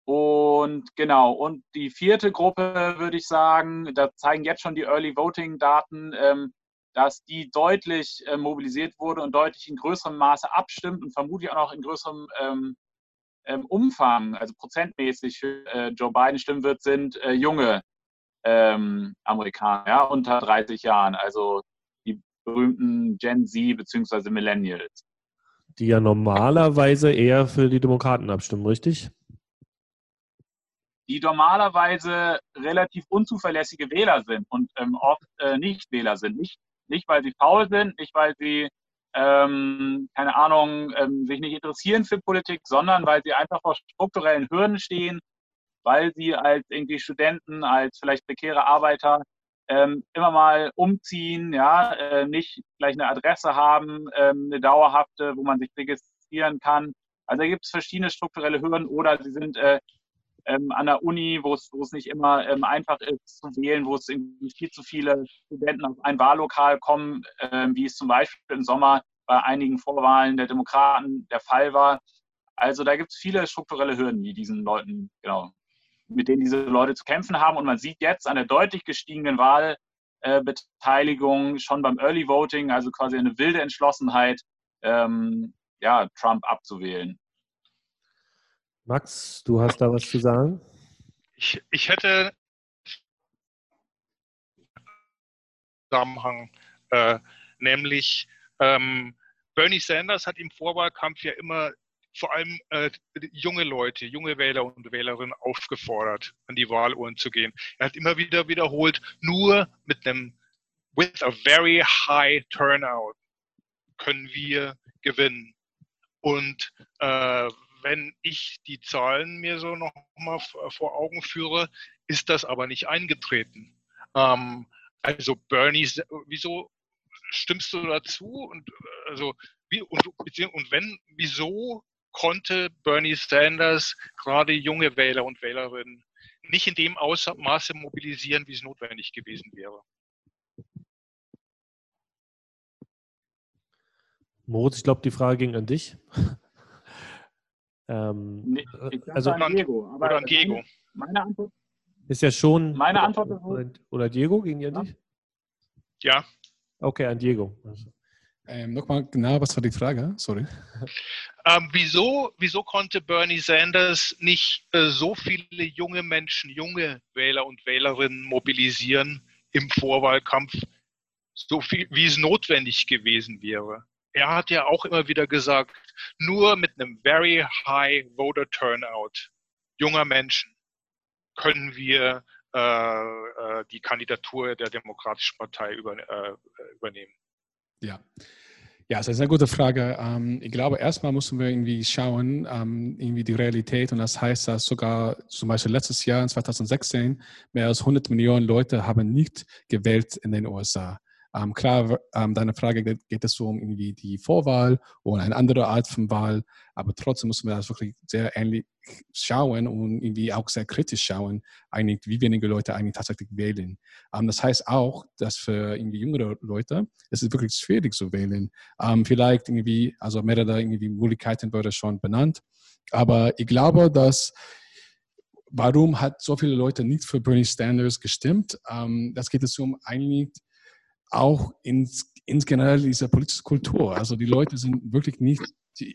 und genau, und die vierte Gruppe würde ich sagen, da zeigen jetzt schon die Early Voting-Daten, ähm, dass die deutlich äh, mobilisiert wurde und deutlich in größerem Maße abstimmt und vermutlich auch noch in größerem ähm, ähm, Umfang, also prozentmäßig für äh, Joe Biden stimmen wird, sind äh, junge ähm, Amerikaner, ja, unter 30 Jahren. Also berühmten Gen Z bzw. Millennials. Die ja normalerweise eher für die Demokraten abstimmen, richtig? Die normalerweise relativ unzuverlässige Wähler sind und ähm, oft äh, Nicht-Wähler sind. Nicht, nicht, weil sie faul sind, nicht, weil sie, ähm, keine Ahnung, ähm, sich nicht interessieren für Politik, sondern weil sie einfach vor strukturellen Hürden stehen, weil sie als irgendwie Studenten, als vielleicht prekäre Arbeiter ähm, immer mal umziehen, ja, äh, nicht gleich eine Adresse haben, ähm, eine dauerhafte, wo man sich registrieren kann. Also da gibt es verschiedene strukturelle Hürden oder sie sind äh, ähm, an der Uni, wo es nicht immer ähm, einfach ist zu wählen, wo es viel zu viele Studenten auf ein Wahllokal kommen, äh, wie es zum Beispiel im Sommer bei einigen Vorwahlen der Demokraten der Fall war. Also da gibt es viele strukturelle Hürden, die diesen Leuten genau mit denen diese Leute zu kämpfen haben. Und man sieht jetzt an der deutlich gestiegenen Wahlbeteiligung schon beim Early Voting, also quasi eine wilde Entschlossenheit, ähm, ja, Trump abzuwählen. Max, du hast da was zu sagen? Ich, ich hätte Zusammenhang, äh, nämlich ähm, Bernie Sanders hat im Vorwahlkampf ja immer vor allem äh, junge Leute, junge Wähler und Wählerinnen aufgefordert, an die Wahluhren zu gehen. Er hat immer wieder wiederholt, nur mit einem with a very high turnout können wir gewinnen. Und äh, wenn ich die Zahlen mir so noch mal vor Augen führe, ist das aber nicht eingetreten. Ähm, also Bernie, wieso stimmst du dazu? Und also wie, und, und wenn, wieso konnte Bernie Sanders gerade junge Wähler und Wählerinnen nicht in dem Maße mobilisieren, wie es notwendig gewesen wäre. Moritz, ich glaube, die Frage ging an dich. (laughs) ähm, nee, also an Diego. oder an Diego. Meine Antwort ist ja schon. Meine Antwort ist oder, oder Diego ging die an dich? Ja. Okay, an Diego. Also. Ähm, Nochmal genau, was war die Frage? Sorry. Ähm, wieso, wieso konnte Bernie Sanders nicht äh, so viele junge Menschen, junge Wähler und Wählerinnen mobilisieren im Vorwahlkampf, so viel, wie es notwendig gewesen wäre? Er hat ja auch immer wieder gesagt, nur mit einem very high voter turnout junger Menschen können wir äh, äh, die Kandidatur der Demokratischen Partei über, äh, übernehmen. Ja. Ja, das ist eine gute Frage. Ähm, ich glaube, erstmal müssen wir irgendwie schauen, ähm, irgendwie die Realität. Und das heißt, dass sogar zum Beispiel letztes Jahr, in 2016, mehr als 100 Millionen Leute haben nicht gewählt in den USA. Ähm, klar, ähm, deine Frage geht, geht es um irgendwie die Vorwahl oder eine andere Art von Wahl, aber trotzdem müssen wir das wirklich sehr ähnlich schauen und irgendwie auch sehr kritisch schauen, eigentlich, wie wenige Leute eigentlich tatsächlich wählen. Ähm, das heißt auch, dass für irgendwie jüngere Leute es ist wirklich schwierig zu wählen. Ähm, vielleicht irgendwie, also mehrere irgendwie Möglichkeiten wurde schon benannt, aber ich glaube, dass warum hat so viele Leute nicht für Bernie Sanders gestimmt? Ähm, das geht es um eigentlich auch ins, ins generell diese politische Kultur. Also die Leute sind wirklich nicht,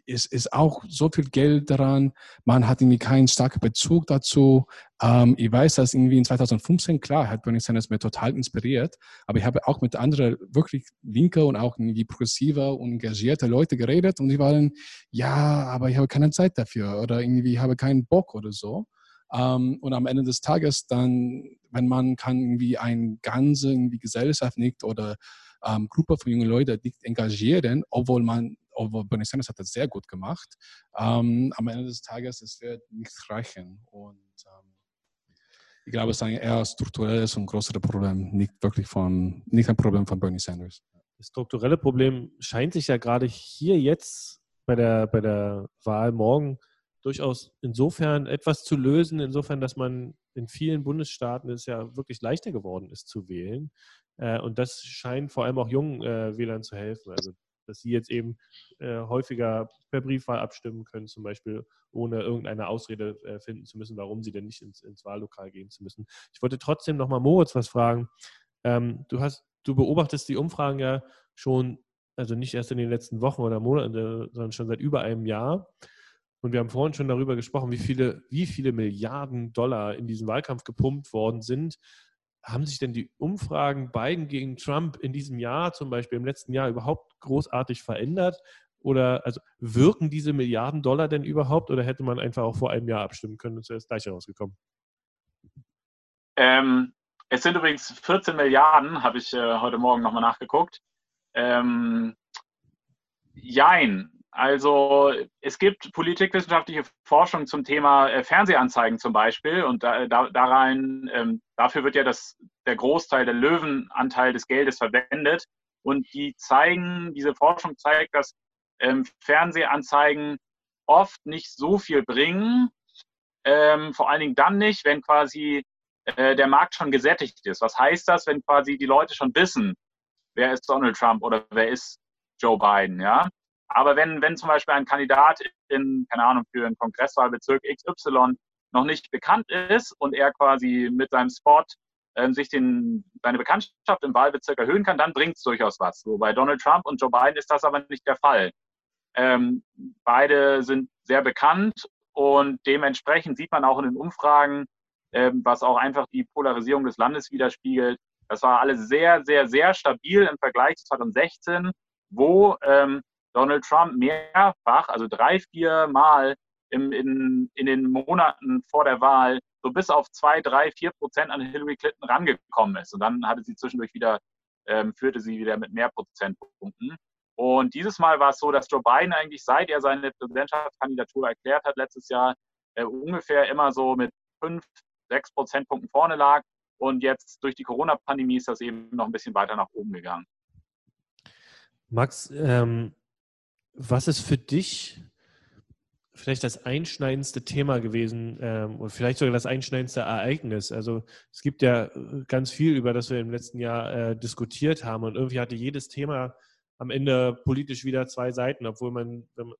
es ist auch so viel Geld daran, man hat irgendwie keinen starken Bezug dazu. Ähm, ich weiß, dass irgendwie in 2015, klar, hat Bernie Sanders mir total inspiriert, aber ich habe auch mit anderen wirklich linke und auch irgendwie progressive und engagierte Leute geredet und die waren, ja, aber ich habe keine Zeit dafür oder irgendwie habe keinen Bock oder so. Ähm, und am Ende des Tages dann, wenn man kann irgendwie eine ganze irgendwie Gesellschaft nicht oder ähm, Gruppe von jungen Leuten nicht engagieren, obwohl man, obwohl Bernie Sanders hat das sehr gut gemacht, ähm, am Ende des Tages es wird nicht reichen. Und ähm, ich glaube, es ist ein eher strukturelles und größeres Problem, nicht wirklich von, nicht ein Problem von Bernie Sanders. Das strukturelle Problem scheint sich ja gerade hier jetzt bei der, bei der Wahl morgen durchaus insofern etwas zu lösen, insofern, dass man in vielen Bundesstaaten es ja wirklich leichter geworden ist zu wählen. Äh, und das scheint vor allem auch jungen äh, Wählern zu helfen. Also dass sie jetzt eben äh, häufiger per Briefwahl abstimmen können, zum Beispiel, ohne irgendeine Ausrede finden zu müssen, warum sie denn nicht ins, ins Wahllokal gehen zu müssen. Ich wollte trotzdem nochmal Moritz was fragen. Ähm, du hast, du beobachtest die Umfragen ja schon, also nicht erst in den letzten Wochen oder Monaten, sondern schon seit über einem Jahr. Und wir haben vorhin schon darüber gesprochen, wie viele, wie viele Milliarden Dollar in diesen Wahlkampf gepumpt worden sind. Haben sich denn die Umfragen Biden gegen Trump in diesem Jahr, zum Beispiel im letzten Jahr, überhaupt großartig verändert? Oder also wirken diese Milliarden Dollar denn überhaupt oder hätte man einfach auch vor einem Jahr abstimmen können und zuerst gleich herausgekommen? Ähm, es sind übrigens 14 Milliarden, habe ich äh, heute Morgen nochmal nachgeguckt. Ähm, jein, also es gibt politikwissenschaftliche Forschung zum Thema äh, Fernsehanzeigen zum Beispiel und da, da, da rein, ähm, dafür wird ja das, der Großteil, der Löwenanteil des Geldes verwendet und die zeigen, diese Forschung zeigt, dass ähm, Fernsehanzeigen oft nicht so viel bringen, ähm, vor allen Dingen dann nicht, wenn quasi äh, der Markt schon gesättigt ist. Was heißt das, wenn quasi die Leute schon wissen, wer ist Donald Trump oder wer ist Joe Biden, ja? Aber wenn, wenn zum Beispiel ein Kandidat in, keine Ahnung, für einen Kongresswahlbezirk XY noch nicht bekannt ist und er quasi mit seinem Spot ähm, sich den, seine Bekanntschaft im Wahlbezirk erhöhen kann, dann bringt es durchaus was. So, bei Donald Trump und Joe Biden ist das aber nicht der Fall. Ähm, beide sind sehr bekannt und dementsprechend sieht man auch in den Umfragen, ähm, was auch einfach die Polarisierung des Landes widerspiegelt. Das war alles sehr, sehr, sehr stabil im Vergleich zu 2016, wo ähm, Donald Trump mehrfach, also drei, vier Mal im, in, in den Monaten vor der Wahl so bis auf zwei, drei, vier Prozent an Hillary Clinton rangekommen ist. Und dann hatte sie zwischendurch wieder, ähm, führte sie wieder mit mehr Prozentpunkten. Und dieses Mal war es so, dass Joe Biden eigentlich, seit er seine Präsidentschaftskandidatur erklärt hat letztes Jahr, äh, ungefähr immer so mit fünf, sechs Prozentpunkten vorne lag. Und jetzt durch die Corona-Pandemie ist das eben noch ein bisschen weiter nach oben gegangen. Max, ähm, was ist für dich vielleicht das einschneidendste Thema gewesen ähm, und vielleicht sogar das einschneidendste Ereignis? Also es gibt ja äh, ganz viel, über das wir im letzten Jahr äh, diskutiert haben und irgendwie hatte jedes Thema am Ende politisch wieder zwei Seiten, obwohl man, man,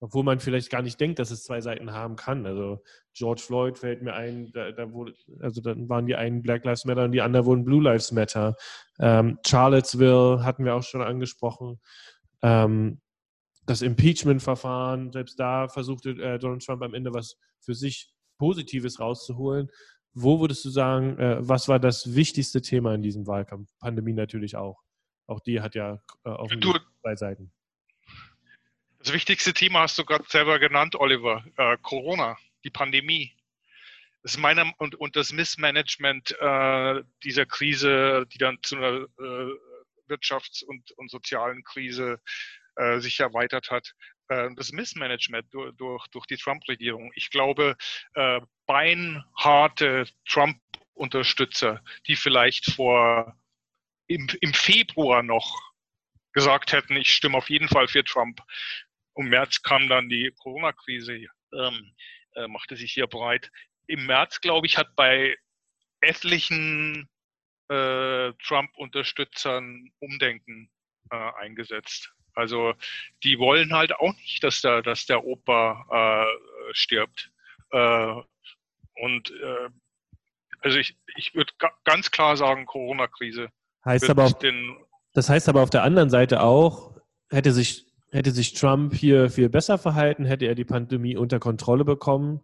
obwohl man vielleicht gar nicht denkt, dass es zwei Seiten haben kann. Also George Floyd fällt mir ein, da, da wurde, also dann waren die einen Black Lives Matter und die anderen wurden Blue Lives Matter. Ähm, Charlottesville hatten wir auch schon angesprochen. Ähm, das Impeachment-Verfahren, selbst da versuchte äh, Donald Trump am Ende was für sich Positives rauszuholen. Wo würdest du sagen, äh, was war das wichtigste Thema in diesem Wahlkampf? Pandemie natürlich auch. Auch die hat ja äh, auf zwei Seiten. Das wichtigste Thema hast du gerade selber genannt, Oliver. Äh, Corona, die Pandemie. Das ist meiner und, und das Missmanagement äh, dieser Krise, die dann zu einer äh, Wirtschafts- und, und sozialen Krise äh, sich erweitert hat. Äh, das Missmanagement durch, durch, durch die Trump-Regierung. Ich glaube, äh, beinharte Trump-Unterstützer, die vielleicht vor im, im Februar noch gesagt hätten, ich stimme auf jeden Fall für Trump. Im März kam dann die Corona-Krise, ähm, äh, machte sich hier breit. Im März, glaube ich, hat bei etlichen äh, Trump-Unterstützern Umdenken äh, eingesetzt. Also die wollen halt auch nicht, dass der, dass der Opa äh, stirbt. Äh, und äh, also ich, ich würde ga ganz klar sagen, Corona-Krise. Heißt aber auf, das heißt aber auf der anderen Seite auch, hätte sich, hätte sich Trump hier viel besser verhalten, hätte er die Pandemie unter Kontrolle bekommen,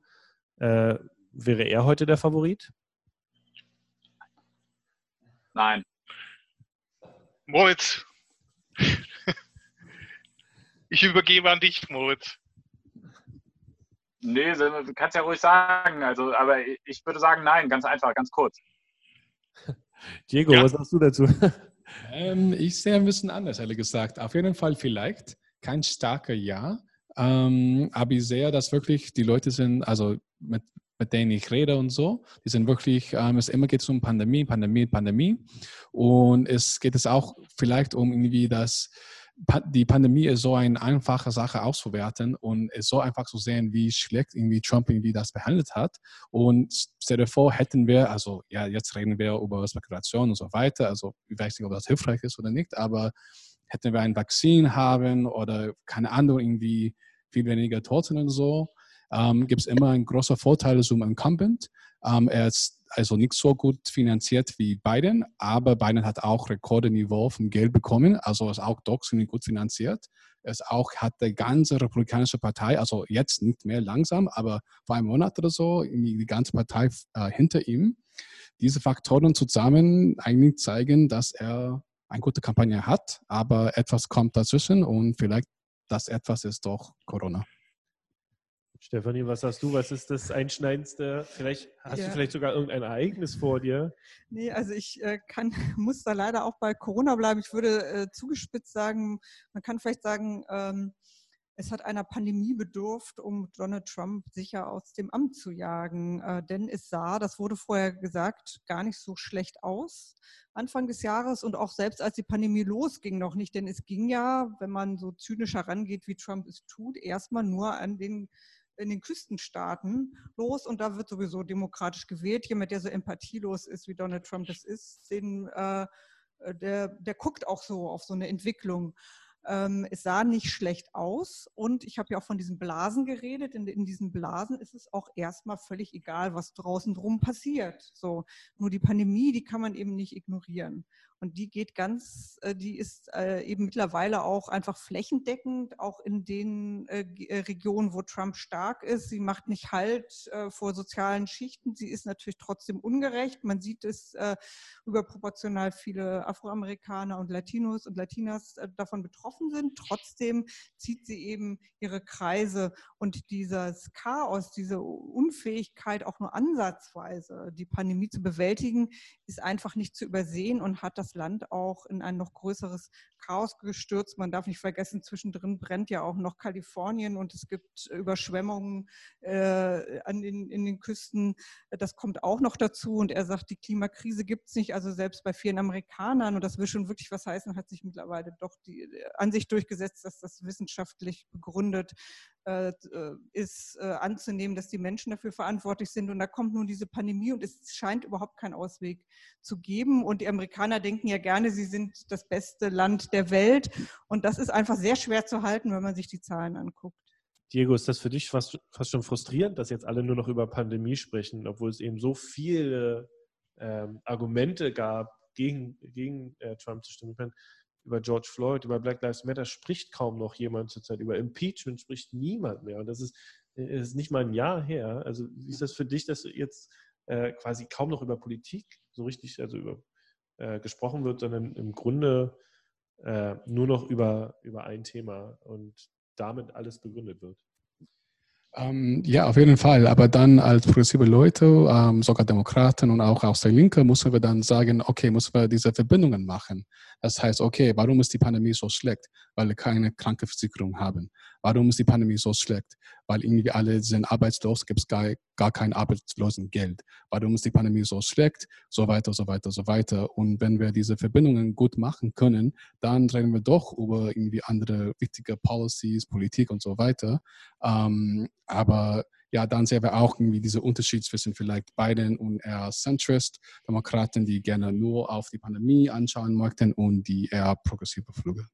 wäre er heute der Favorit? Nein. Moritz. (laughs) ich übergebe an dich, Moritz. Nee, du kannst ja ruhig sagen. Also, aber ich würde sagen, nein, ganz einfach, ganz kurz. Diego, ja. was sagst du dazu? (laughs) Ähm, ich sehe ein bisschen anders, ehrlich gesagt. Auf jeden Fall vielleicht kein starker Ja, ähm, aber ich sehe, dass wirklich die Leute sind, also mit, mit denen ich rede und so, die sind wirklich, ähm, es immer geht um Pandemie, Pandemie, Pandemie. Und es geht es auch vielleicht um irgendwie das, die Pandemie ist so eine einfache Sache auszuwerten und es so einfach zu sehen, wie schlecht irgendwie Trump irgendwie das behandelt hat. Und stell dir vor, hätten wir, also ja, jetzt reden wir über Spekulation und so weiter, also ich weiß nicht, ob das hilfreich ist oder nicht, aber hätten wir ein Vakzin haben oder keine Ahnung, irgendwie viel weniger Toten und so, ähm, gibt es immer einen großen Vorteil zum Incumbent. Ähm, er ist also nicht so gut finanziert wie Biden, aber Biden hat auch Rekordniveau vom Geld bekommen, also ist auch doch ziemlich gut finanziert. Es auch hat die ganze republikanische Partei, also jetzt nicht mehr langsam, aber vor einem Monat oder so, die ganze Partei äh, hinter ihm. Diese Faktoren zusammen eigentlich zeigen, dass er eine gute Kampagne hat, aber etwas kommt dazwischen und vielleicht das etwas ist doch Corona. Stefanie, was sagst du? Was ist das Einschneidendste? Vielleicht hast ja. du vielleicht sogar irgendein Ereignis vor dir? Nee, also ich äh, kann, (laughs) muss da leider auch bei Corona bleiben. Ich würde äh, zugespitzt sagen, man kann vielleicht sagen, ähm, es hat einer Pandemie bedurft, um Donald Trump sicher aus dem Amt zu jagen. Äh, denn es sah, das wurde vorher gesagt, gar nicht so schlecht aus. Anfang des Jahres und auch selbst als die Pandemie losging noch nicht. Denn es ging ja, wenn man so zynisch herangeht, wie Trump es tut, erstmal nur an den in den Küstenstaaten los und da wird sowieso demokratisch gewählt. Jemand, der so empathielos ist, wie Donald Trump das ist, den, äh, der, der guckt auch so auf so eine Entwicklung. Ähm, es sah nicht schlecht aus und ich habe ja auch von diesen Blasen geredet. In, in, diesen Blasen ist es auch erstmal völlig egal, was draußen drum passiert. So, nur die Pandemie, die kann man eben nicht ignorieren. Und die geht ganz, äh, die ist äh, eben mittlerweile auch einfach flächendeckend, auch in den äh, Regionen, wo Trump stark ist. Sie macht nicht Halt vor sozialen Schichten. Sie ist natürlich trotzdem ungerecht. Man sieht es überproportional viele Afroamerikaner und Latinos und Latinas davon betroffen sind. Trotzdem zieht sie eben ihre Kreise und dieses Chaos, diese Unfähigkeit, auch nur ansatzweise die Pandemie zu bewältigen, ist einfach nicht zu übersehen und hat das das Land auch in ein noch größeres Chaos gestürzt. Man darf nicht vergessen, zwischendrin brennt ja auch noch Kalifornien und es gibt Überschwemmungen äh, an den, in den Küsten. Das kommt auch noch dazu. Und er sagt, die Klimakrise gibt es nicht. Also selbst bei vielen Amerikanern, und das will schon wirklich was heißen, hat sich mittlerweile doch die Ansicht durchgesetzt, dass das wissenschaftlich begründet äh, äh, ist, äh, anzunehmen, dass die Menschen dafür verantwortlich sind. Und da kommt nun diese Pandemie und es scheint überhaupt keinen Ausweg zu geben. Und die Amerikaner denken ja gerne, sie sind das beste Land der Welt. Und das ist einfach sehr schwer zu halten, wenn man sich die Zahlen anguckt. Diego, ist das für dich fast, fast schon frustrierend, dass jetzt alle nur noch über Pandemie sprechen, obwohl es eben so viele ähm, Argumente gab, gegen, gegen äh, Trump zu stimmen? Ich meine, über George Floyd, über Black Lives Matter spricht kaum noch jemand zurzeit. Über Impeachment spricht niemand mehr. Und das ist, ist nicht mal ein Jahr her. Also wie ist das für dich, dass jetzt äh, quasi kaum noch über Politik so richtig also über, äh, gesprochen wird, sondern im Grunde äh, nur noch über, über ein Thema und damit alles begründet wird? Ähm, ja, auf jeden Fall. Aber dann als progressive Leute, ähm, sogar Demokraten und auch aus der Linke, müssen wir dann sagen, okay, müssen wir diese Verbindungen machen. Das heißt, okay, warum ist die Pandemie so schlecht? Weil wir keine Krankenversicherung haben. Warum ist die Pandemie so schlecht? Weil irgendwie alle sind arbeitslos, gibt es gar, gar kein Arbeitslosengeld. Warum ist die Pandemie so schlecht? So weiter, so weiter, so weiter. Und wenn wir diese Verbindungen gut machen können, dann reden wir doch über irgendwie andere wichtige Policies, Politik und so weiter. Ähm, aber ja, dann sehen wir auch irgendwie diese Unterschied zwischen vielleicht Biden und eher Centrist, Demokraten, die gerne nur auf die Pandemie anschauen möchten und die eher progressive Flüge.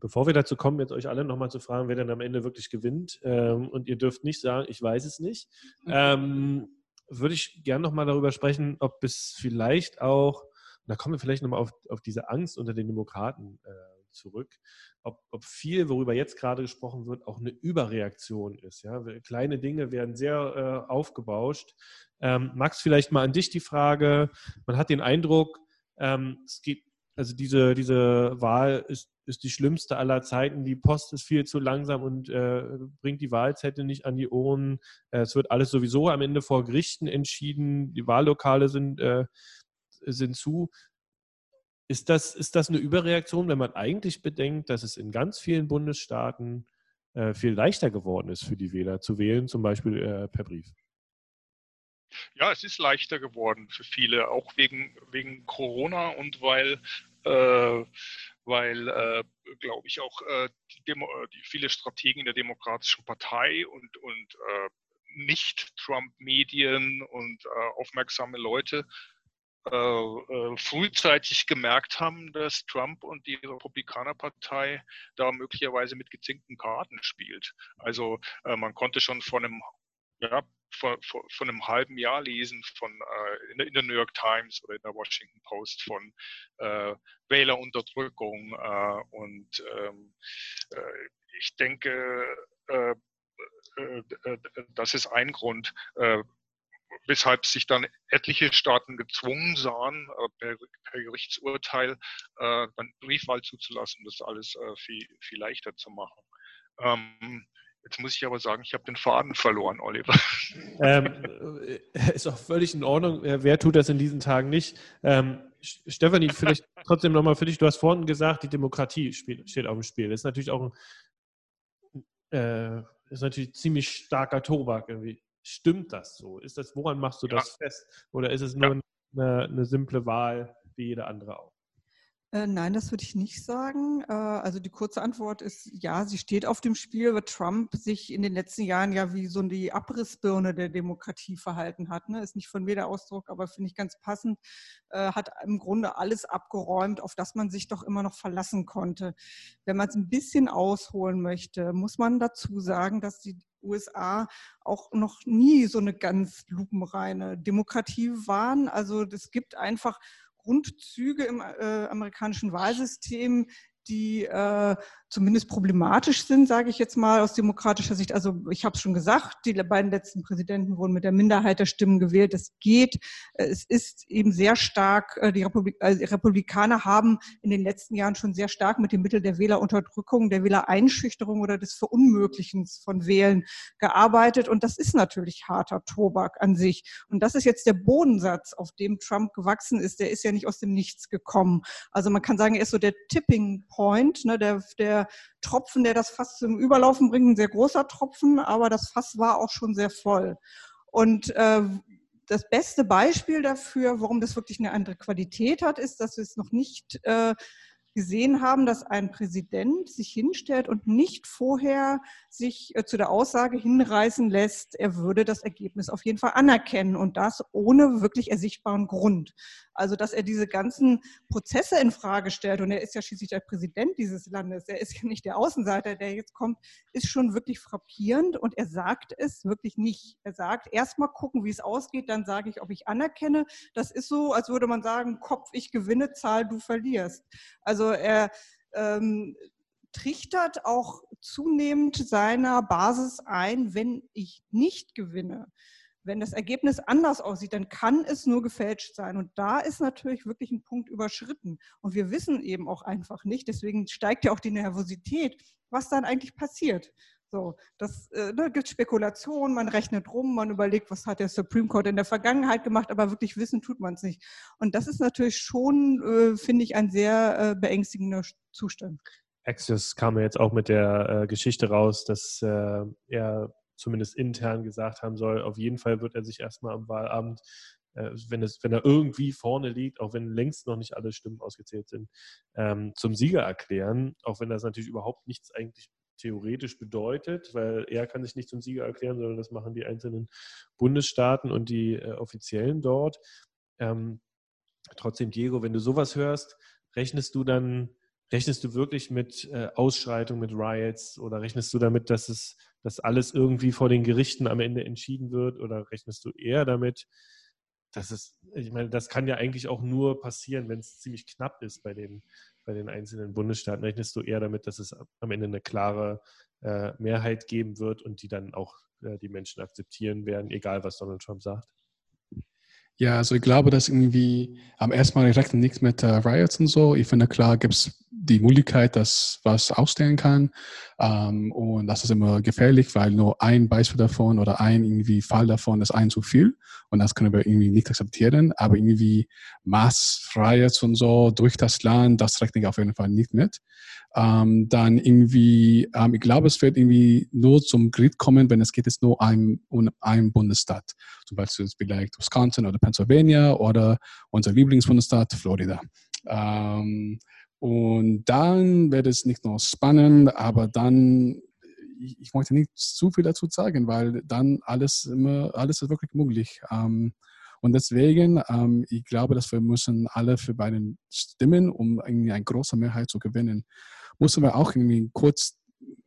Bevor wir dazu kommen, jetzt euch alle nochmal zu fragen, wer denn am Ende wirklich gewinnt, ähm, und ihr dürft nicht sagen, ich weiß es nicht, mhm. ähm, würde ich gerne nochmal darüber sprechen, ob es vielleicht auch, da kommen wir vielleicht nochmal auf, auf diese Angst unter den Demokraten äh, zurück, ob, ob, viel, worüber jetzt gerade gesprochen wird, auch eine Überreaktion ist. Ja? Kleine Dinge werden sehr äh, aufgebauscht. Ähm, Max, vielleicht mal an dich die Frage. Man hat den Eindruck, ähm, es geht, also diese, diese Wahl ist, ist die schlimmste aller Zeiten. Die Post ist viel zu langsam und äh, bringt die Wahlzettel nicht an die Ohren. Äh, es wird alles sowieso am Ende vor Gerichten entschieden. Die Wahllokale sind, äh, sind zu. Ist das, ist das eine Überreaktion, wenn man eigentlich bedenkt, dass es in ganz vielen Bundesstaaten äh, viel leichter geworden ist für die Wähler zu wählen, zum Beispiel äh, per Brief? Ja, es ist leichter geworden für viele, auch wegen, wegen Corona und weil, äh, weil äh, glaube ich, auch äh, die, Demo, die, viele Strategen in der Demokratischen Partei und, und äh, Nicht-Trump-Medien und aufmerksame Leute äh, äh, frühzeitig gemerkt haben, dass Trump und die Republikanerpartei da möglicherweise mit gezinkten Karten spielt. Also äh, man konnte schon von einem ja, von, von, von, einem halben Jahr lesen von äh, in, der, in, der, New York Times oder in der Washington Post von äh, Wählerunterdrückung äh, und ähm, äh, ich denke, äh, das ist ein Grund, weshalb sich dann etliche Staaten gezwungen sahen, äh, per, per Gerichtsurteil äh, dann Briefwahl zuzulassen, das alles äh, viel, viel leichter zu machen. Ähm, Jetzt muss ich aber sagen, ich habe den Faden verloren, Oliver. (laughs) Ähm, ist auch völlig in Ordnung. Wer tut das in diesen Tagen nicht? Ähm, Stefanie, vielleicht trotzdem nochmal für dich. Du hast vorhin gesagt, die Demokratie steht auf dem Spiel. Das ist natürlich auch ein, äh, ist natürlich ziemlich starker Tobak irgendwie. Stimmt das so? Ist das, woran machst du das fest? Oder ist es nur ja. eine, eine simple Wahl wie jede andere auch? Äh, nein, das würde ich nicht sagen. Äh, also die kurze Antwort ist ja, sie steht auf dem Spiel, weil Trump sich in den letzten Jahren ja wie so die Abrissbirne der Demokratie verhalten hat. Ne? Ist nicht von mir der Ausdruck, aber finde ich ganz passend. Äh, hat im Grunde alles abgeräumt, auf das man sich doch immer noch verlassen konnte. Wenn man es ein bisschen ausholen möchte, muss man dazu sagen, dass die USA auch noch nie so eine ganz lupenreine Demokratie waren. Also es gibt einfach Grundzüge im äh, amerikanischen Wahlsystem, die äh, zumindest problematisch sind, sage ich jetzt mal aus demokratischer Sicht. Also ich habe es schon gesagt, die beiden letzten Präsidenten wurden mit der Minderheit der Stimmen gewählt. Das geht. Es ist eben sehr stark, äh, die, Republik also die Republikaner haben in den letzten Jahren schon sehr stark mit dem Mittel der Wählerunterdrückung, der Wählereinschüchterung oder des Verunmöglichens von Wählen gearbeitet. Und das ist natürlich harter Tobak an sich. Und das ist jetzt der Bodensatz, auf dem Trump gewachsen ist. Der ist ja nicht aus dem Nichts gekommen. Also man kann sagen, er ist so der Tipping Point, ne, der, der Tropfen, der das Fass zum Überlaufen bringt, ein sehr großer Tropfen, aber das Fass war auch schon sehr voll. Und äh, das beste Beispiel dafür, warum das wirklich eine andere Qualität hat, ist, dass wir es noch nicht äh, gesehen haben, dass ein Präsident sich hinstellt und nicht vorher sich äh, zu der Aussage hinreißen lässt, er würde das Ergebnis auf jeden Fall anerkennen und das ohne wirklich ersichtbaren Grund. Also, dass er diese ganzen Prozesse in Frage stellt und er ist ja schließlich der Präsident dieses Landes, er ist ja nicht der Außenseiter, der jetzt kommt, ist schon wirklich frappierend und er sagt es wirklich nicht. Er sagt, erst mal gucken, wie es ausgeht, dann sage ich, ob ich anerkenne. Das ist so, als würde man sagen, Kopf, ich gewinne, Zahl, du verlierst. Also er ähm, trichtert auch zunehmend seiner Basis ein, wenn ich nicht gewinne wenn das Ergebnis anders aussieht, dann kann es nur gefälscht sein. Und da ist natürlich wirklich ein Punkt überschritten. Und wir wissen eben auch einfach nicht, deswegen steigt ja auch die Nervosität, was dann eigentlich passiert. So, das äh, da gibt Spekulationen, man rechnet rum, man überlegt, was hat der Supreme Court in der Vergangenheit gemacht, aber wirklich wissen tut man es nicht. Und das ist natürlich schon, äh, finde ich, ein sehr äh, beängstigender Zustand. Axios kam ja jetzt auch mit der äh, Geschichte raus, dass äh, er zumindest intern gesagt haben soll, auf jeden Fall wird er sich erstmal am Wahlabend, äh, wenn, es, wenn er irgendwie vorne liegt, auch wenn längst noch nicht alle Stimmen ausgezählt sind, ähm, zum Sieger erklären, auch wenn das natürlich überhaupt nichts eigentlich theoretisch bedeutet, weil er kann sich nicht zum Sieger erklären, sondern das machen die einzelnen Bundesstaaten und die äh, Offiziellen dort. Ähm, trotzdem, Diego, wenn du sowas hörst, rechnest du dann Rechnest du wirklich mit äh, Ausschreitungen, mit Riots oder rechnest du damit, dass es, dass alles irgendwie vor den Gerichten am Ende entschieden wird oder rechnest du eher damit, dass es, ich meine, das kann ja eigentlich auch nur passieren, wenn es ziemlich knapp ist bei den, bei den einzelnen Bundesstaaten. Rechnest du eher damit, dass es am Ende eine klare äh, Mehrheit geben wird und die dann auch äh, die Menschen akzeptieren werden, egal was Donald Trump sagt? Ja, also ich glaube, dass irgendwie am ersten Mal rechnet nichts mit äh, Riots und so. Ich finde, klar gibt es die Möglichkeit, dass was ausstellen kann. Ähm, und das ist immer gefährlich, weil nur ein Beispiel davon oder ein irgendwie Fall davon ist ein zu viel. Und das können wir irgendwie nicht akzeptieren. Aber irgendwie Massfreiheit und so durch das Land, das rechne ich auf jeden Fall nicht mit. Ähm, dann irgendwie, ähm, ich glaube, es wird irgendwie nur zum Grid kommen, wenn es geht jetzt nur um einen Bundesstaat. Zum Beispiel vielleicht Wisconsin oder Pennsylvania oder unser Lieblingsbundesstaat Florida. Ähm, und dann wird es nicht nur spannend, aber dann, ich, möchte nicht zu viel dazu sagen, weil dann alles immer, alles ist wirklich möglich. Ähm, und deswegen, ähm, ich glaube, dass wir müssen alle für beiden stimmen, um irgendwie eine große Mehrheit zu gewinnen. Müssen wir auch irgendwie kurz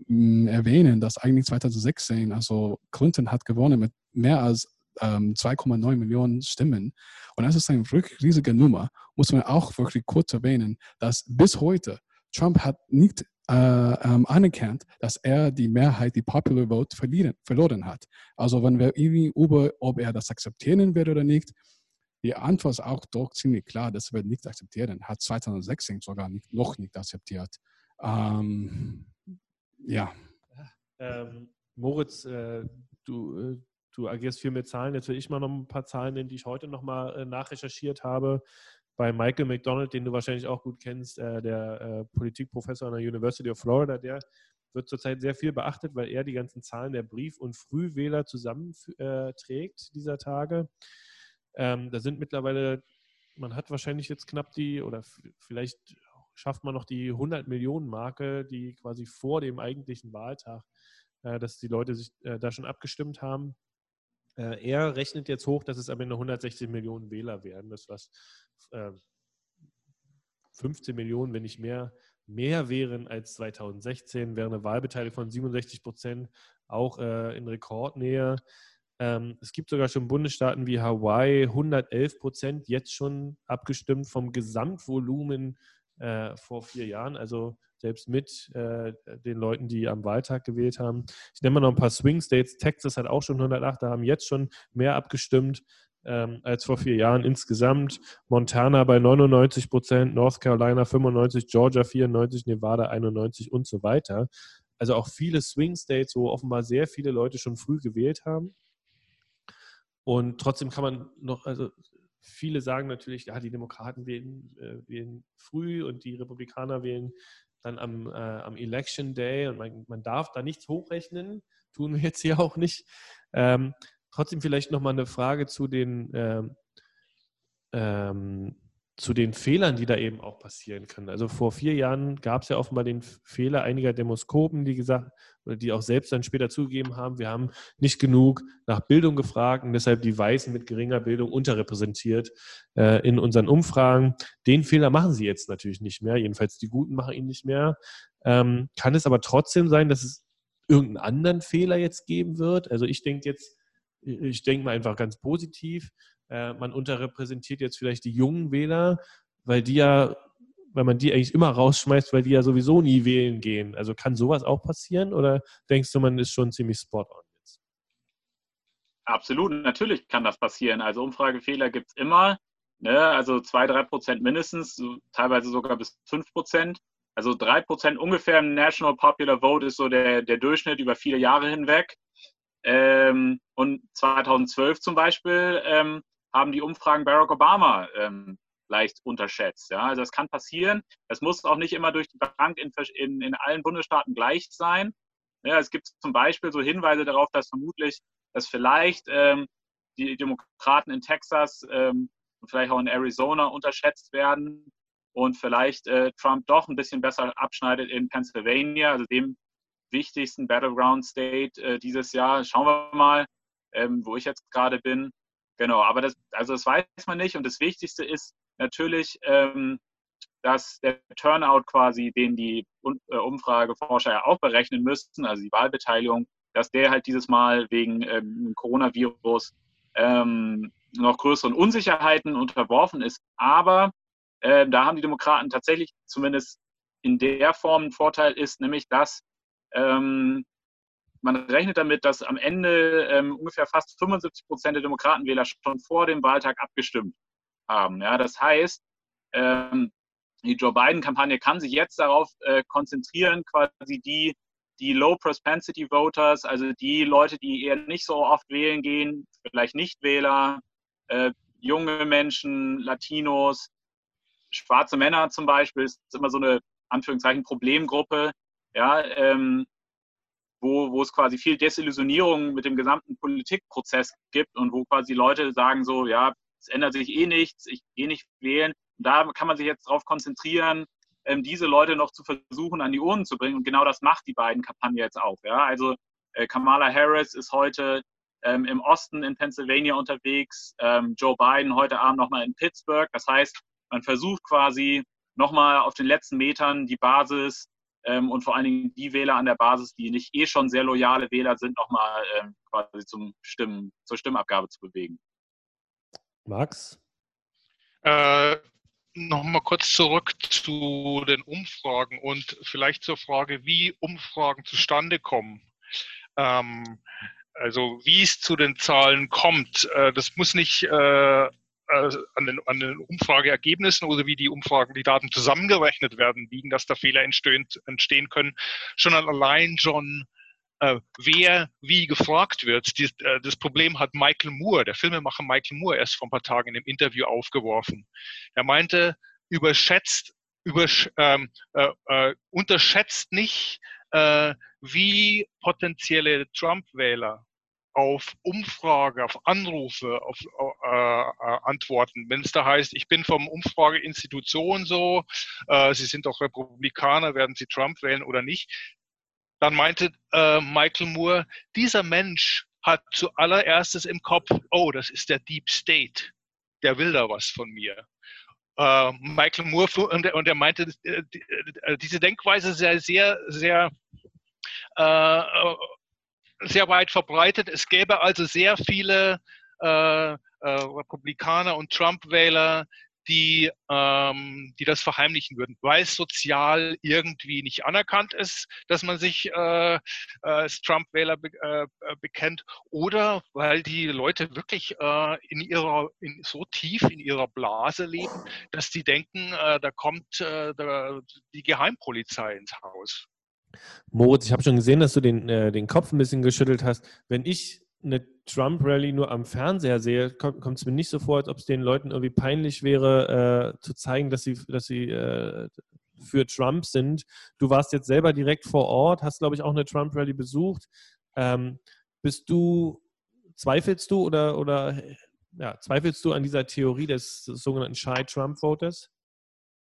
mh, mm, erwähnen, dass eigentlich 2016, also Clinton hat gewonnen mit mehr als ähm, 2,9 Millionen Stimmen. Und das ist eine riesige Nummer. Muss man auch wirklich kurz erwähnen, dass bis heute Trump hat nicht äh, ähm, anerkannt, dass er die Mehrheit, die Popular Vote verlieren, verloren hat. Also wenn wir irgendwie über, ob er das akzeptieren wird oder nicht, die Antwort ist auch doch ziemlich klar, das wird nicht akzeptieren. Hat 2016 sogar nicht, noch nicht akzeptiert. Ähm, ja. Ähm, Moritz, äh, du, äh, du agierst viel mit Zahlen. Jetzt will ich mal noch ein paar Zahlen nennen, die ich heute noch mal äh, nachrecherchiert habe. Bei Michael McDonald, den du wahrscheinlich auch gut kennst, äh, der äh, Politikprofessor an der University of Florida, der wird zurzeit sehr viel beachtet, weil er die ganzen Zahlen der Brief- und Frühwähler zusammenträgt äh, dieser Tage. Ähm, da sind mittlerweile, man hat wahrscheinlich jetzt knapp die, oder vielleicht schafft man noch die 100 Millionen Marke, die quasi vor dem eigentlichen Wahltag, äh, dass die Leute sich äh, da schon abgestimmt haben. Äh, er rechnet jetzt hoch, dass es am Ende 160 Millionen Wähler werden. Das was äh, 15 Millionen, wenn nicht mehr, mehr wären als 2016, wäre eine Wahlbeteiligung von 67 Prozent auch äh, in Rekordnähe. Ähm, es gibt sogar schon Bundesstaaten wie Hawaii, 111 Prozent jetzt schon abgestimmt vom Gesamtvolumen äh, vor vier Jahren. Also selbst mit äh, den Leuten, die am Wahltag gewählt haben. Ich nenne mal noch ein paar Swing States. Texas hat auch schon 108, da haben jetzt schon mehr abgestimmt ähm, als vor vier Jahren insgesamt. Montana bei 99 Prozent, North Carolina 95, Georgia 94, Nevada 91 und so weiter. Also auch viele Swing States, wo offenbar sehr viele Leute schon früh gewählt haben. Und trotzdem kann man noch, also viele sagen natürlich, ja, die Demokraten wählen, äh, wählen früh und die Republikaner wählen dann am, äh, am Election Day und man, man, darf da nichts hochrechnen, tun wir jetzt hier auch nicht. Ähm, trotzdem vielleicht nochmal eine Frage zu den, ähm, ähm, zu den Fehlern, die da eben auch passieren können. Also vor vier Jahren gab es ja offenbar den Fehler einiger Demoskopen, die gesagt oder die auch selbst dann später zugegeben haben, wir haben nicht genug nach Bildung gefragt und deshalb die Weißen mit geringer Bildung unterrepräsentiert äh, in unseren Umfragen. Den Fehler machen sie jetzt natürlich nicht mehr. Jedenfalls die Guten machen ihn nicht mehr. Ähm, kann es aber trotzdem sein, dass es irgendeinen anderen Fehler jetzt geben wird? Also ich denke jetzt, ich denke mal einfach ganz positiv äh, man unterrepräsentiert jetzt vielleicht die jungen Wähler, weil die ja, weil man die eigentlich immer rausschmeißt, weil die ja sowieso nie wählen gehen. Also kann sowas auch passieren oder denkst du, man ist schon ziemlich spot on jetzt? Absolut, natürlich kann das passieren. Also Umfragefehler gibt es immer. Ne? Also zwei, drei Prozent mindestens, teilweise sogar bis fünf Prozent. Also 3% ungefähr im National Popular Vote ist so der, der Durchschnitt über viele Jahre hinweg. Ähm, und 2012 zum Beispiel ähm, haben die Umfragen Barack Obama ähm, leicht unterschätzt. Ja? Also das kann passieren. Es muss auch nicht immer durch die Bank in, in, in allen Bundesstaaten gleich sein. Ja, es gibt zum Beispiel so Hinweise darauf, dass vermutlich, dass vielleicht ähm, die Demokraten in Texas ähm, und vielleicht auch in Arizona unterschätzt werden und vielleicht äh, Trump doch ein bisschen besser abschneidet in Pennsylvania, also dem wichtigsten Battleground State äh, dieses Jahr. Schauen wir mal, ähm, wo ich jetzt gerade bin. Genau, aber das, also das weiß man nicht. Und das Wichtigste ist natürlich, ähm, dass der Turnout quasi, den die äh, Umfrageforscher ja auch berechnen müssten, also die Wahlbeteiligung, dass der halt dieses Mal wegen ähm, Coronavirus ähm, noch größeren Unsicherheiten unterworfen ist. Aber äh, da haben die Demokraten tatsächlich zumindest in der Form einen Vorteil ist, nämlich dass ähm, man rechnet damit, dass am Ende ähm, ungefähr fast 75 Prozent der Demokratenwähler schon vor dem Wahltag abgestimmt haben. Ja, das heißt, ähm, die Joe Biden-Kampagne kann sich jetzt darauf äh, konzentrieren, quasi die, die Low Propensity Voters, also die Leute, die eher nicht so oft wählen gehen, vielleicht Nichtwähler, äh, junge Menschen, Latinos, schwarze Männer zum Beispiel, ist immer so eine Anführungszeichen Problemgruppe, ja, ähm, wo, wo es quasi viel Desillusionierung mit dem gesamten Politikprozess gibt und wo quasi Leute sagen so, ja, es ändert sich eh nichts, ich gehe nicht wählen. Und da kann man sich jetzt darauf konzentrieren, ähm, diese Leute noch zu versuchen, an die Urnen zu bringen. Und genau das macht die beiden Kampagne jetzt auch. Ja? Also äh, Kamala Harris ist heute ähm, im Osten in Pennsylvania unterwegs, ähm, Joe Biden heute Abend nochmal in Pittsburgh. Das heißt, man versucht quasi nochmal auf den letzten Metern die Basis ähm, und vor allen Dingen die Wähler an der Basis, die nicht eh schon sehr loyale Wähler sind, nochmal ähm, quasi zum Stimmen, zur Stimmabgabe zu bewegen. Max? Äh, Nochmal kurz zurück zu den Umfragen und vielleicht zur Frage, wie Umfragen zustande kommen. Ähm, also wie es zu den Zahlen kommt, äh, das muss nicht äh, äh, an den, an den Umfrageergebnissen oder wie die Umfragen, die Daten zusammengerechnet werden, liegen, dass da Fehler entstehen, entstehen können, schon allein schon äh, wer wie gefragt wird. Die, äh, das Problem hat Michael Moore, der Filmemacher Michael Moore, erst vor ein paar Tagen in einem Interview aufgeworfen. Er meinte, überschätzt, übersch, ähm, äh, äh unterschätzt nicht, äh, wie potenzielle Trump-Wähler auf Umfrage, auf Anrufe, auf äh, äh, Antworten. Wenn es da heißt, ich bin vom Umfrageinstitution so, äh, Sie sind doch Republikaner, werden Sie Trump wählen oder nicht, dann meinte äh, Michael Moore, dieser Mensch hat zuallererstes im Kopf, oh, das ist der Deep State, der will da was von mir. Uh, Michael Moore und, und er meinte, äh, diese Denkweise sei sehr, sehr äh, sehr weit verbreitet. Es gäbe also sehr viele äh, äh, Republikaner und Trump-Wähler, die, ähm, die das verheimlichen würden, weil es sozial irgendwie nicht anerkannt ist, dass man sich äh, äh als Trump-Wähler be äh, bekennt, oder weil die Leute wirklich äh, in ihrer, in, so tief in ihrer Blase leben, dass die denken, äh, da kommt äh, da, die Geheimpolizei ins Haus. Moritz, ich habe schon gesehen, dass du den, äh, den Kopf ein bisschen geschüttelt hast. Wenn ich eine Trump-Rally nur am Fernseher sehe, kommt es mir nicht so vor, als ob es den Leuten irgendwie peinlich wäre, äh, zu zeigen, dass sie, dass sie äh, für Trump sind. Du warst jetzt selber direkt vor Ort, hast, glaube ich, auch eine Trump-Rally besucht. Ähm, bist du, zweifelst du oder, oder ja, zweifelst du an dieser Theorie des sogenannten Shy Trump-Voters?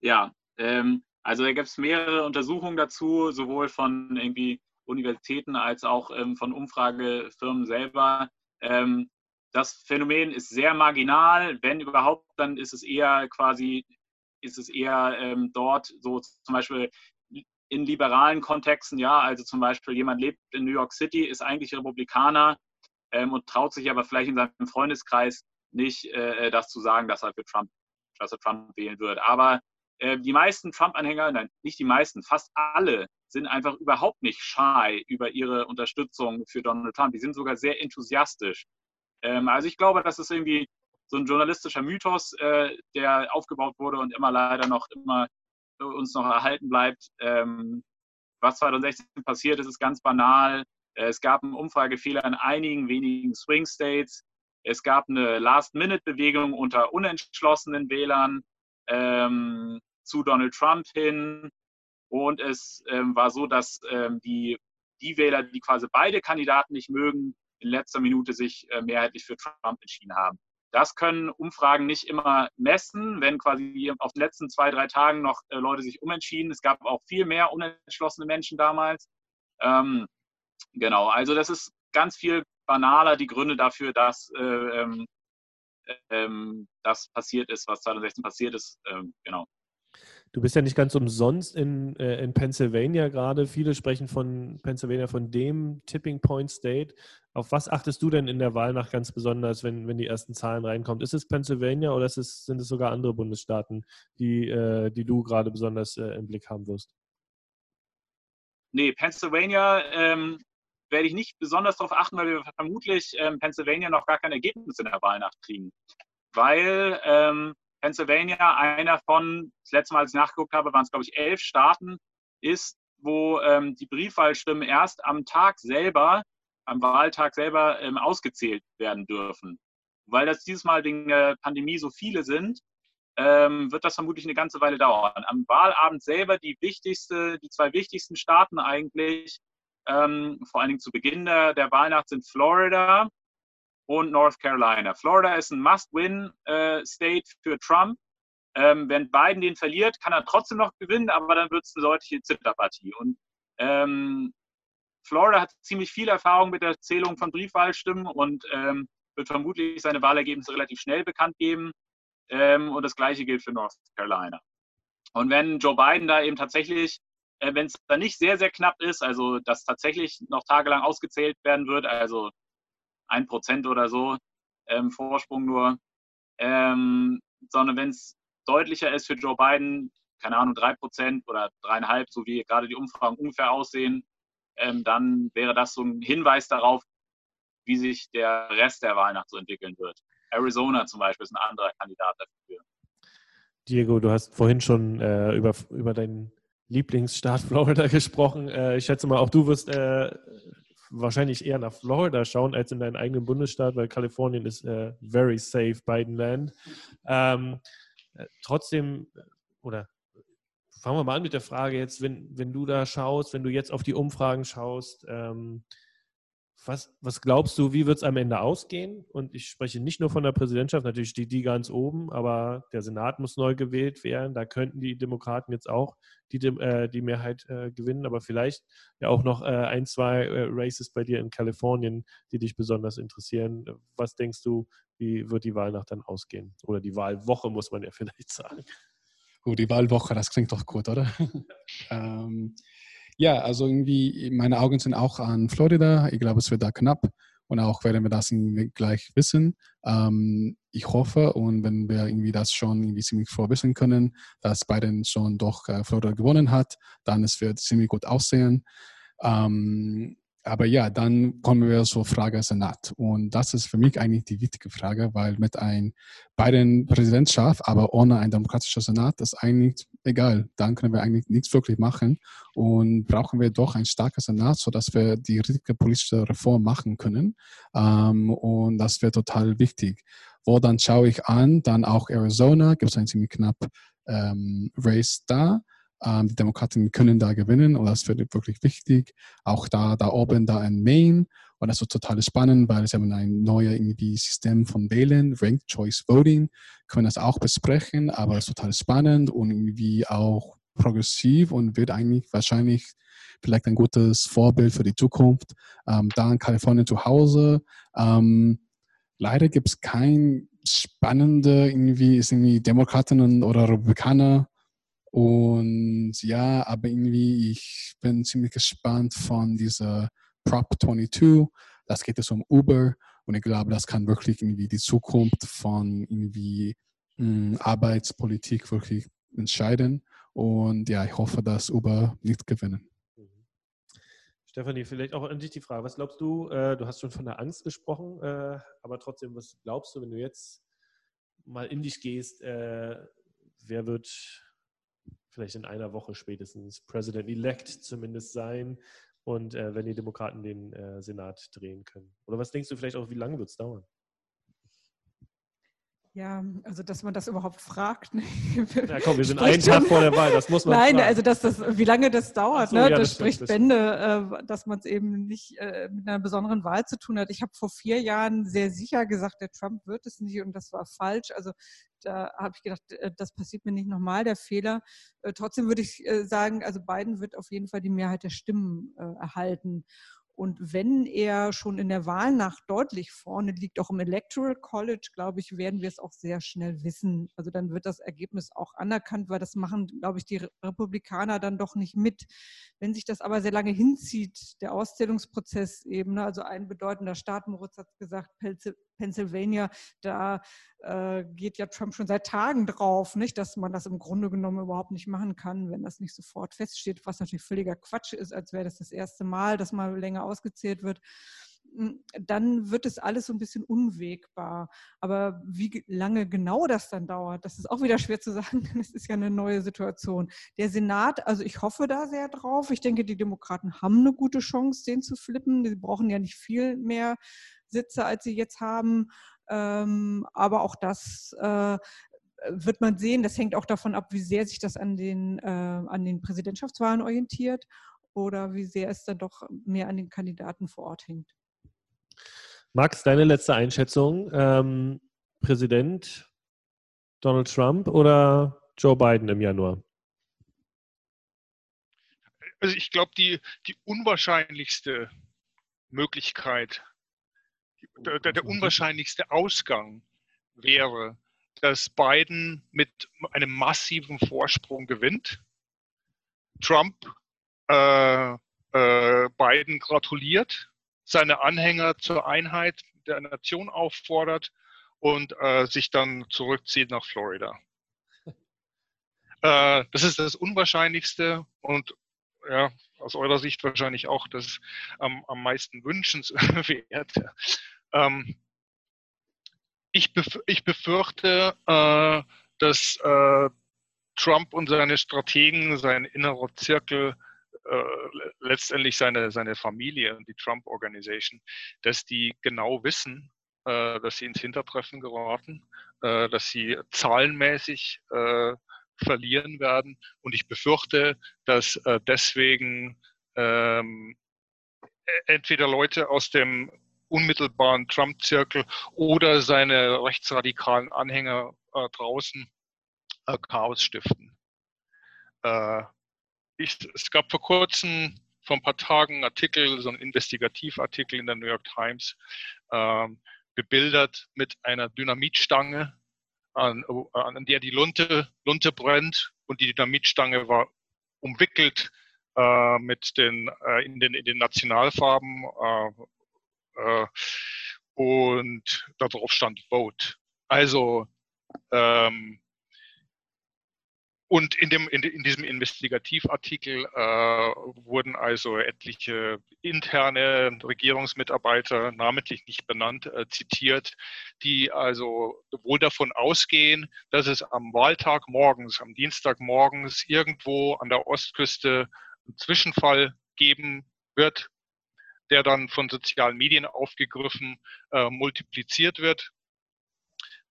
Ja, ähm, also da gibt es mehrere Untersuchungen dazu, sowohl von irgendwie Universitäten als auch ähm, von Umfragefirmen selber. Ähm, das Phänomen ist sehr marginal. Wenn überhaupt, dann ist es eher quasi, ist es eher ähm, dort so zum Beispiel in liberalen Kontexten, ja, also zum Beispiel jemand lebt in New York City, ist eigentlich Republikaner ähm, und traut sich aber vielleicht in seinem Freundeskreis nicht, äh, das zu sagen, dass er für Trump, dass er Trump wählen wird. Aber äh, die meisten Trump-Anhänger, nein, nicht die meisten, fast alle sind einfach überhaupt nicht shy über ihre Unterstützung für Donald Trump. Die sind sogar sehr enthusiastisch. Ähm, also ich glaube, das ist irgendwie so ein journalistischer Mythos, äh, der aufgebaut wurde und immer leider noch immer uns noch erhalten bleibt. Ähm, was 2016 passiert ist, ist ganz banal. Es gab einen Umfragefehler in einigen wenigen Swing States. Es gab eine Last-Minute-Bewegung unter unentschlossenen Wählern ähm, zu Donald Trump hin. Und es ähm, war so, dass ähm, die, die Wähler, die quasi beide Kandidaten nicht mögen, in letzter Minute sich äh, mehrheitlich für Trump entschieden haben. Das können Umfragen nicht immer messen, wenn quasi auf den letzten zwei, drei Tagen noch äh, Leute sich umentschieden. Es gab auch viel mehr unentschlossene Menschen damals. Ähm, genau, also das ist ganz viel banaler die Gründe dafür, dass äh, ähm, ähm, das passiert ist, was 2016 passiert ist. Ähm, genau. Du bist ja nicht ganz umsonst in, äh, in Pennsylvania gerade. Viele sprechen von Pennsylvania, von dem Tipping Point State. Auf was achtest du denn in der Wahl nach ganz besonders, wenn, wenn die ersten Zahlen reinkommen? Ist es Pennsylvania oder es, sind es sogar andere Bundesstaaten, die, äh, die du gerade besonders äh, im Blick haben wirst? Nee, Pennsylvania ähm, werde ich nicht besonders darauf achten, weil wir vermutlich ähm, Pennsylvania noch gar kein Ergebnis in der Wahlnacht kriegen. Weil ähm, Pennsylvania einer von, das letzte Mal, als ich nachgeguckt habe, waren es, glaube ich, elf Staaten, ist, wo ähm, die Briefwahlstimmen erst am Tag selber, am Wahltag selber ähm, ausgezählt werden dürfen. Weil das dieses Mal wegen der Pandemie so viele sind, ähm, wird das vermutlich eine ganze Weile dauern. Am Wahlabend selber die wichtigste, die zwei wichtigsten Staaten eigentlich, ähm, vor allen Dingen zu Beginn der, der Wahlnacht sind Florida und North Carolina. Florida ist ein Must-Win-State äh, für Trump. Ähm, wenn Biden den verliert, kann er trotzdem noch gewinnen, aber dann wird es eine deutliche Zitterpartie. Und ähm, Florida hat ziemlich viel Erfahrung mit der Zählung von Briefwahlstimmen und ähm, wird vermutlich seine Wahlergebnisse relativ schnell bekannt geben. Ähm, und das Gleiche gilt für North Carolina. Und wenn Joe Biden da eben tatsächlich, äh, wenn es da nicht sehr, sehr knapp ist, also dass tatsächlich noch tagelang ausgezählt werden wird, also ein Prozent oder so ähm, Vorsprung nur, ähm, sondern wenn es deutlicher ist für Joe Biden, keine Ahnung, drei Prozent oder dreieinhalb, so wie gerade die Umfragen ungefähr aussehen, ähm, dann wäre das so ein Hinweis darauf, wie sich der Rest der Wahlnacht so entwickeln wird. Arizona zum Beispiel ist ein anderer Kandidat dafür. Diego, du hast vorhin schon äh, über, über deinen Lieblingsstaat Florida (laughs) gesprochen. Äh, ich schätze mal, auch du wirst äh, wahrscheinlich eher nach Florida schauen als in deinen eigenen Bundesstaat, weil Kalifornien ist äh, very safe Biden-Land. Ähm, äh, trotzdem, oder fangen wir mal an mit der Frage jetzt, wenn, wenn du da schaust, wenn du jetzt auf die Umfragen schaust, ähm, was, was glaubst du, wie wird es am Ende ausgehen? Und ich spreche nicht nur von der Präsidentschaft, natürlich steht die ganz oben, aber der Senat muss neu gewählt werden. Da könnten die Demokraten jetzt auch die, äh, die Mehrheit äh, gewinnen, aber vielleicht ja auch noch äh, ein, zwei äh, Races bei dir in Kalifornien, die dich besonders interessieren. Was denkst du, wie wird die Wahlnacht dann ausgehen? Oder die Wahlwoche, muss man ja (laughs) vielleicht sagen. Gut, oh, die Wahlwoche, das klingt doch gut, oder? (laughs) ähm, ja, also irgendwie, meine Augen sind auch an Florida. Ich glaube, es wird da knapp. Und auch werden wir das gleich wissen. Ähm, ich hoffe, und wenn wir irgendwie das schon irgendwie ziemlich vorwissen können, dass Biden schon doch äh, Florida gewonnen hat, dann es wird ziemlich gut aussehen. Ähm, aber ja, dann kommen wir zur Frage Senat. Und das ist für mich eigentlich die wichtige Frage, weil mit einem Biden-Präsidentschaft, aber ohne ein demokratischer Senat, ist eigentlich egal. Dann können wir eigentlich nichts wirklich machen. Und brauchen wir doch ein starkes Senat, sodass wir die richtige politische Reform machen können. Ähm, und das wäre total wichtig. Wo dann schaue ich an, dann auch Arizona, gibt es ein ziemlich knapp ähm, Race da. Ähm, die Demokraten können da gewinnen und das wird wirklich wichtig. Auch da, da oben, da in Maine. Und das ist total spannend, weil sie haben ein neues irgendwie System von Wählen, Ranked Choice Voting, können das auch besprechen, aber es ist total spannend und irgendwie auch progressiv und wird eigentlich wahrscheinlich vielleicht ein gutes Vorbild für die Zukunft. Ähm, da in Kalifornien zu Hause. Ähm, leider gibt es kein spannende irgendwie, ist irgendwie Demokraten oder Republikaner und ja, aber irgendwie, ich bin ziemlich gespannt von dieser Prop 22. Das geht es um Uber und ich glaube, das kann wirklich irgendwie die Zukunft von irgendwie hm, Arbeitspolitik wirklich entscheiden. Und ja, ich hoffe, dass Uber nicht gewinnen. Mhm. Stefanie, vielleicht auch an dich die Frage. Was glaubst du? Äh, du hast schon von der Angst gesprochen, äh, aber trotzdem, was glaubst du, wenn du jetzt mal in dich gehst, äh, wer wird vielleicht in einer Woche spätestens President-elect zumindest sein und äh, wenn die Demokraten den äh, Senat drehen können. Oder was denkst du vielleicht auch, wie lange wird es dauern? Ja, also dass man das überhaupt fragt. Ne? (laughs) Ja, komm, wir sind einen Tag vor der Wahl, das muss man Nein, fragen. also dass das, wie lange das dauert, so, ne? Ja, das, das, spricht das Bände, äh, dass man es eben nicht äh, mit einer besonderen Wahl zu tun hat. Ich habe vor vier Jahren sehr sicher gesagt, der Trump wird es nicht und das war falsch. Also da habe ich gedacht, äh, das passiert mir nicht nochmal, der Fehler. Trotzdem würde ich sagen, also Biden wird auf jeden Fall die Mehrheit der Stimmen erhalten. Und wenn er schon in der Wahlnacht deutlich vorne liegt, auch im Electoral College, glaube ich, werden wir es auch sehr schnell wissen. Also dann wird das Ergebnis auch anerkannt, weil das machen, glaube ich, die Republikaner dann doch nicht mit. Wenn sich das aber sehr lange hinzieht, der Auszählungsprozess eben, ne, also ein bedeutender Staat, Moritz hat gesagt, Pennsylvania, da äh, geht ja Trump schon seit Tagen drauf, nicht, dass man das im Grunde genommen überhaupt nicht machen kann, wenn das nicht sofort feststeht, was natürlich völliger Quatsch ist, als wäre das das erste Mal, dass mal länger ausgezählt wird dann wird es alles so ein bisschen unwegbar. Aber wie lange genau das dann dauert, das ist auch wieder schwer zu sagen, (laughs) denn es ist ja eine neue Situation. Der Senat, also ich hoffe da sehr drauf. Ich denke, die Demokraten haben eine gute Chance, den zu flippen. Sie brauchen ja nicht viel mehr Sitze, als sie jetzt haben. Ähm, aber auch das äh, wird man sehen. Das hängt auch davon ab, wie sehr sich das an den, äh, an den Präsidentschaftswahlen orientiert oder wie sehr es dann doch mehr an den Kandidaten vor Ort hängt. Max, deine letzte Einschätzung. Ähm, Präsident Donald Trump oder Joe Biden im Januar? Also ich glaube, die, die unwahrscheinlichste Möglichkeit der, der unwahrscheinlichste Ausgang wäre, dass Biden mit einem massiven Vorsprung gewinnt. Trump äh, äh, Biden gratuliert, seine Anhänger zur Einheit der Nation auffordert und äh, sich dann zurückzieht nach Florida. (laughs) Äh, das ist das Unwahrscheinlichste und ja, aus eurer Sicht wahrscheinlich auch das am, am meisten wünschenswerte. (laughs) Ähm, ich, bef ich, befürchte, äh, dass äh, Trump und seine Strategen, sein innerer Zirkel, äh, letztendlich seine, seine Familie, die Trump Organization, dass die genau wissen, äh, dass sie ins Hintertreffen geraten, äh, dass sie zahlenmäßig äh, verlieren werden. Und ich befürchte, dass deswegen ähm, e-, entweder Leute aus dem unmittelbaren Trump-Zirkel oder seine rechtsradikalen Anhänger äh, draußen äh, Chaos stiften. Ich, es gab vor kurzem, vor ein paar Tagen, einen Artikel, so einen Investigativartikel in der New York Times, ähm, bebildert mit einer Dynamitstange, an, an der die Lunte, Lunte brennt und die Dynamitstange war umwickelt äh, mit den, äh, in, den, in den Nationalfarben äh, äh, und darauf stand Vote. Also ähm, und in, dem, in, in diesem Investigativartikel äh, wurden also etliche interne Regierungsmitarbeiter, namentlich nicht benannt, äh, zitiert, die also wohl davon ausgehen, dass es am Wahltag morgens, am Dienstag morgens irgendwo an der Ostküste einen Zwischenfall geben wird, der dann von sozialen Medien aufgegriffen, äh, multipliziert wird,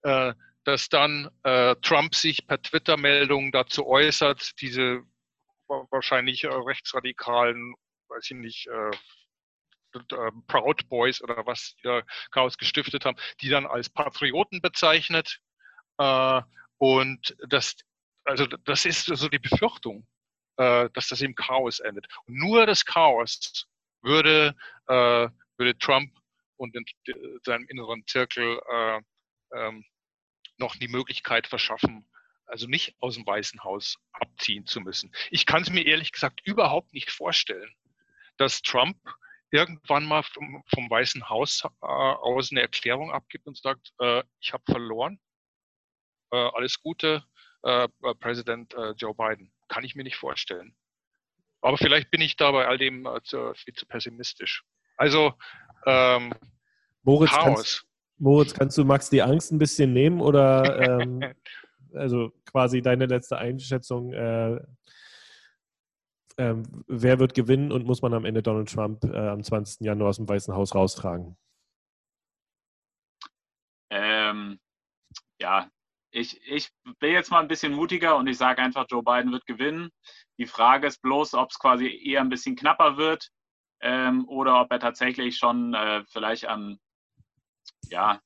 äh, dass dann äh, Trump sich per Twitter-Meldung dazu äußert, diese wahrscheinlich äh, rechtsradikalen, weiß ich nicht, äh, äh, Proud Boys oder was die da Chaos gestiftet haben, die dann als Patrioten bezeichnet. und das, also das ist so die Befürchtung, dass das im Chaos endet. Und nur das Chaos würde, äh, würde Trump und in, seinem inneren Zirkel äh, ähm, noch die Möglichkeit verschaffen, also nicht aus dem Weißen Haus abziehen zu müssen. Ich kann es mir ehrlich gesagt überhaupt nicht vorstellen, dass Trump irgendwann mal vom, vom Weißen Haus äh, aus eine Erklärung abgibt und sagt, äh, ich habe verloren, äh, alles Gute, äh, Präsident äh, Joe Biden. Kann ich mir nicht vorstellen. Aber vielleicht bin ich da bei all dem äh, zu, viel zu pessimistisch. Also ähm, Moritz, Chaos. Kannst, Moritz, kannst du Max die Angst ein bisschen nehmen oder ähm, (laughs) also quasi deine letzte Einschätzung. Äh, ähm, wer wird gewinnen und muss man am Ende Donald Trump äh, am 20. Januar aus dem Weißen Haus raustragen? Ähm, ja, ich, ich bin jetzt mal ein bisschen mutiger und ich sage einfach, Joe Biden wird gewinnen. Die Frage ist bloß, ob es quasi eher ein bisschen knapper wird ähm, oder ob er tatsächlich schon äh, vielleicht am ja,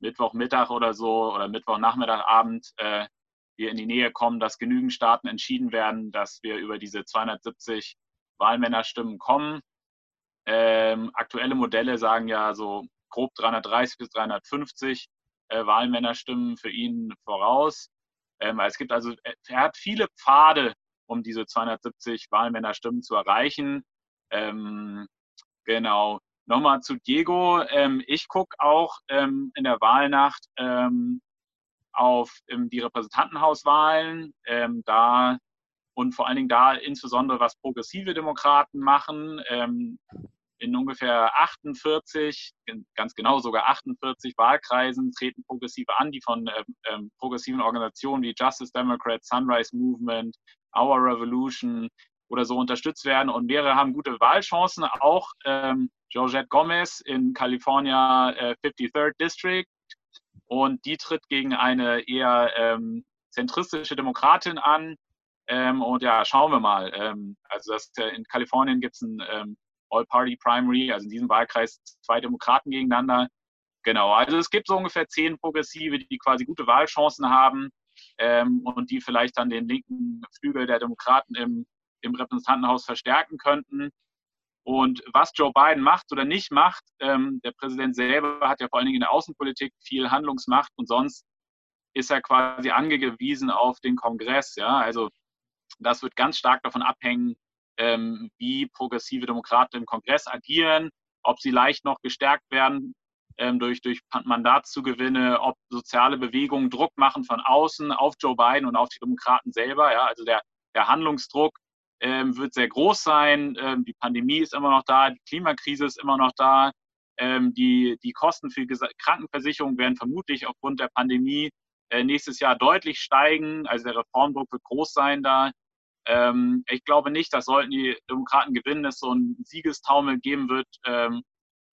Mittwochmittag oder so oder Mittwochnachmittagabend äh, wir in die Nähe kommen, dass genügend Staaten entschieden werden, dass wir über diese 270 Wahlmännerstimmen kommen. Ähm, aktuelle Modelle sagen ja so grob 330 bis 350 äh, Wahlmännerstimmen für ihn voraus. Ähm, es gibt also, er hat viele Pfade, um diese 270 Wahlmännerstimmen zu erreichen. Ähm, genau. Nochmal zu Diego. Ähm, ich gucke auch ähm, in der Wahlnacht ähm, auf ähm, die Repräsentantenhauswahlen. Ähm, da und vor allen Dingen da insbesondere was progressive Demokraten machen. Ähm, in ungefähr 48, ganz genau sogar 48 Wahlkreisen treten Progressive an, die von progressiven Organisationen wie Justice Democrats, Sunrise Movement, Our Revolution oder so unterstützt werden. Und mehrere haben gute Wahlchancen. Auch ähm, Georgette Gomez in California äh, 53rd District. Und die tritt gegen eine eher ähm, zentristische Demokratin an. Ähm, und ja, schauen wir mal. Ähm, also das, äh, in Kalifornien gibt es ein ähm, All-Party-Primary, also in diesem Wahlkreis zwei Demokraten gegeneinander. Genau, also es gibt so ungefähr zehn Progressive, die quasi gute Wahlchancen haben ähm, und die vielleicht dann den linken Flügel der Demokraten im, im Repräsentantenhaus verstärken könnten. Und was Joe Biden macht oder nicht macht, ähm, der Präsident selber hat ja vor allen Dingen in der Außenpolitik viel Handlungsmacht und sonst ist er quasi angewiesen auf den Kongress. Ja, also das wird ganz stark davon abhängen, ähm, wie progressive Demokraten im Kongress agieren, ob sie leicht noch gestärkt werden ähm, durch, durch Mandatszugewinne, ob soziale Bewegungen Druck machen von außen auf Joe Biden und auf die Demokraten selber. Ja, also der, der Handlungsdruck ähm, wird sehr groß sein. Ähm, die Pandemie ist immer noch da, die Klimakrise ist immer noch da. Ähm, die, die Kosten für die Krankenversicherung werden vermutlich aufgrund der Pandemie äh, nächstes Jahr deutlich steigen. Also der Reformdruck wird groß sein da. Ähm, ich glaube nicht, dass sollten die Demokraten gewinnen, es so ein Siegestaumel geben wird ähm,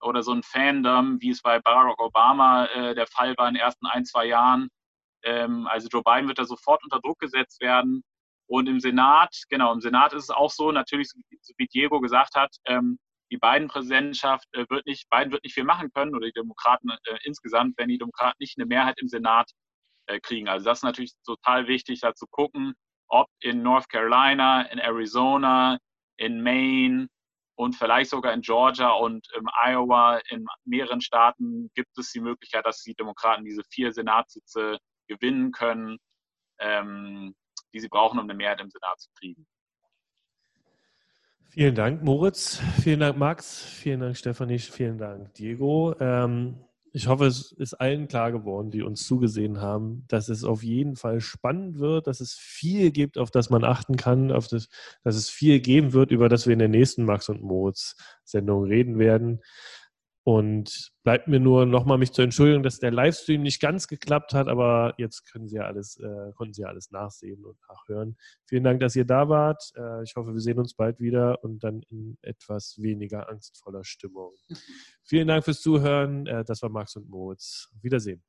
oder so ein Fandom, wie es bei Barack Obama äh, der Fall war in den ersten ein, zwei Jahren. Ähm, also Joe Biden wird da sofort unter Druck gesetzt werden. Und im Senat, genau, im Senat ist es auch so, natürlich, so wie Diego gesagt hat, ähm, die Biden-Präsidentschaft äh, wird nicht, Biden wird nicht viel machen können oder die Demokraten äh, insgesamt, wenn die Demokraten nicht eine Mehrheit im Senat äh, kriegen. Also das ist natürlich total wichtig, da zu gucken, ob in North Carolina, in Arizona, in Maine und vielleicht sogar in Georgia und im Iowa, in mehreren Staaten gibt es die Möglichkeit, dass die Demokraten diese vier Senatssitze gewinnen können, ähm, die sie brauchen, um eine Mehrheit im Senat zu kriegen. Vielen Dank, Moritz. Vielen Dank, Max. Vielen Dank, Stefanie. Vielen Dank, Diego. Ähm, ich hoffe, es ist allen klar geworden, die uns zugesehen haben, dass es auf jeden Fall spannend wird, dass es viel gibt, auf das man achten kann, auf das, dass es viel geben wird, über das wir in der nächsten Max und Moritz Sendung reden werden. Und bleibt mir nur nochmal mich zu entschuldigen, dass der Livestream nicht ganz geklappt hat, aber jetzt können Sie ja alles, äh, konnten Sie ja alles nachsehen und nachhören. Vielen Dank, dass ihr da wart. Äh, ich hoffe, wir sehen uns bald wieder und dann in etwas weniger angstvoller Stimmung. (laughs) Vielen Dank fürs Zuhören. Äh, das war Max und Moritz. Wiedersehen.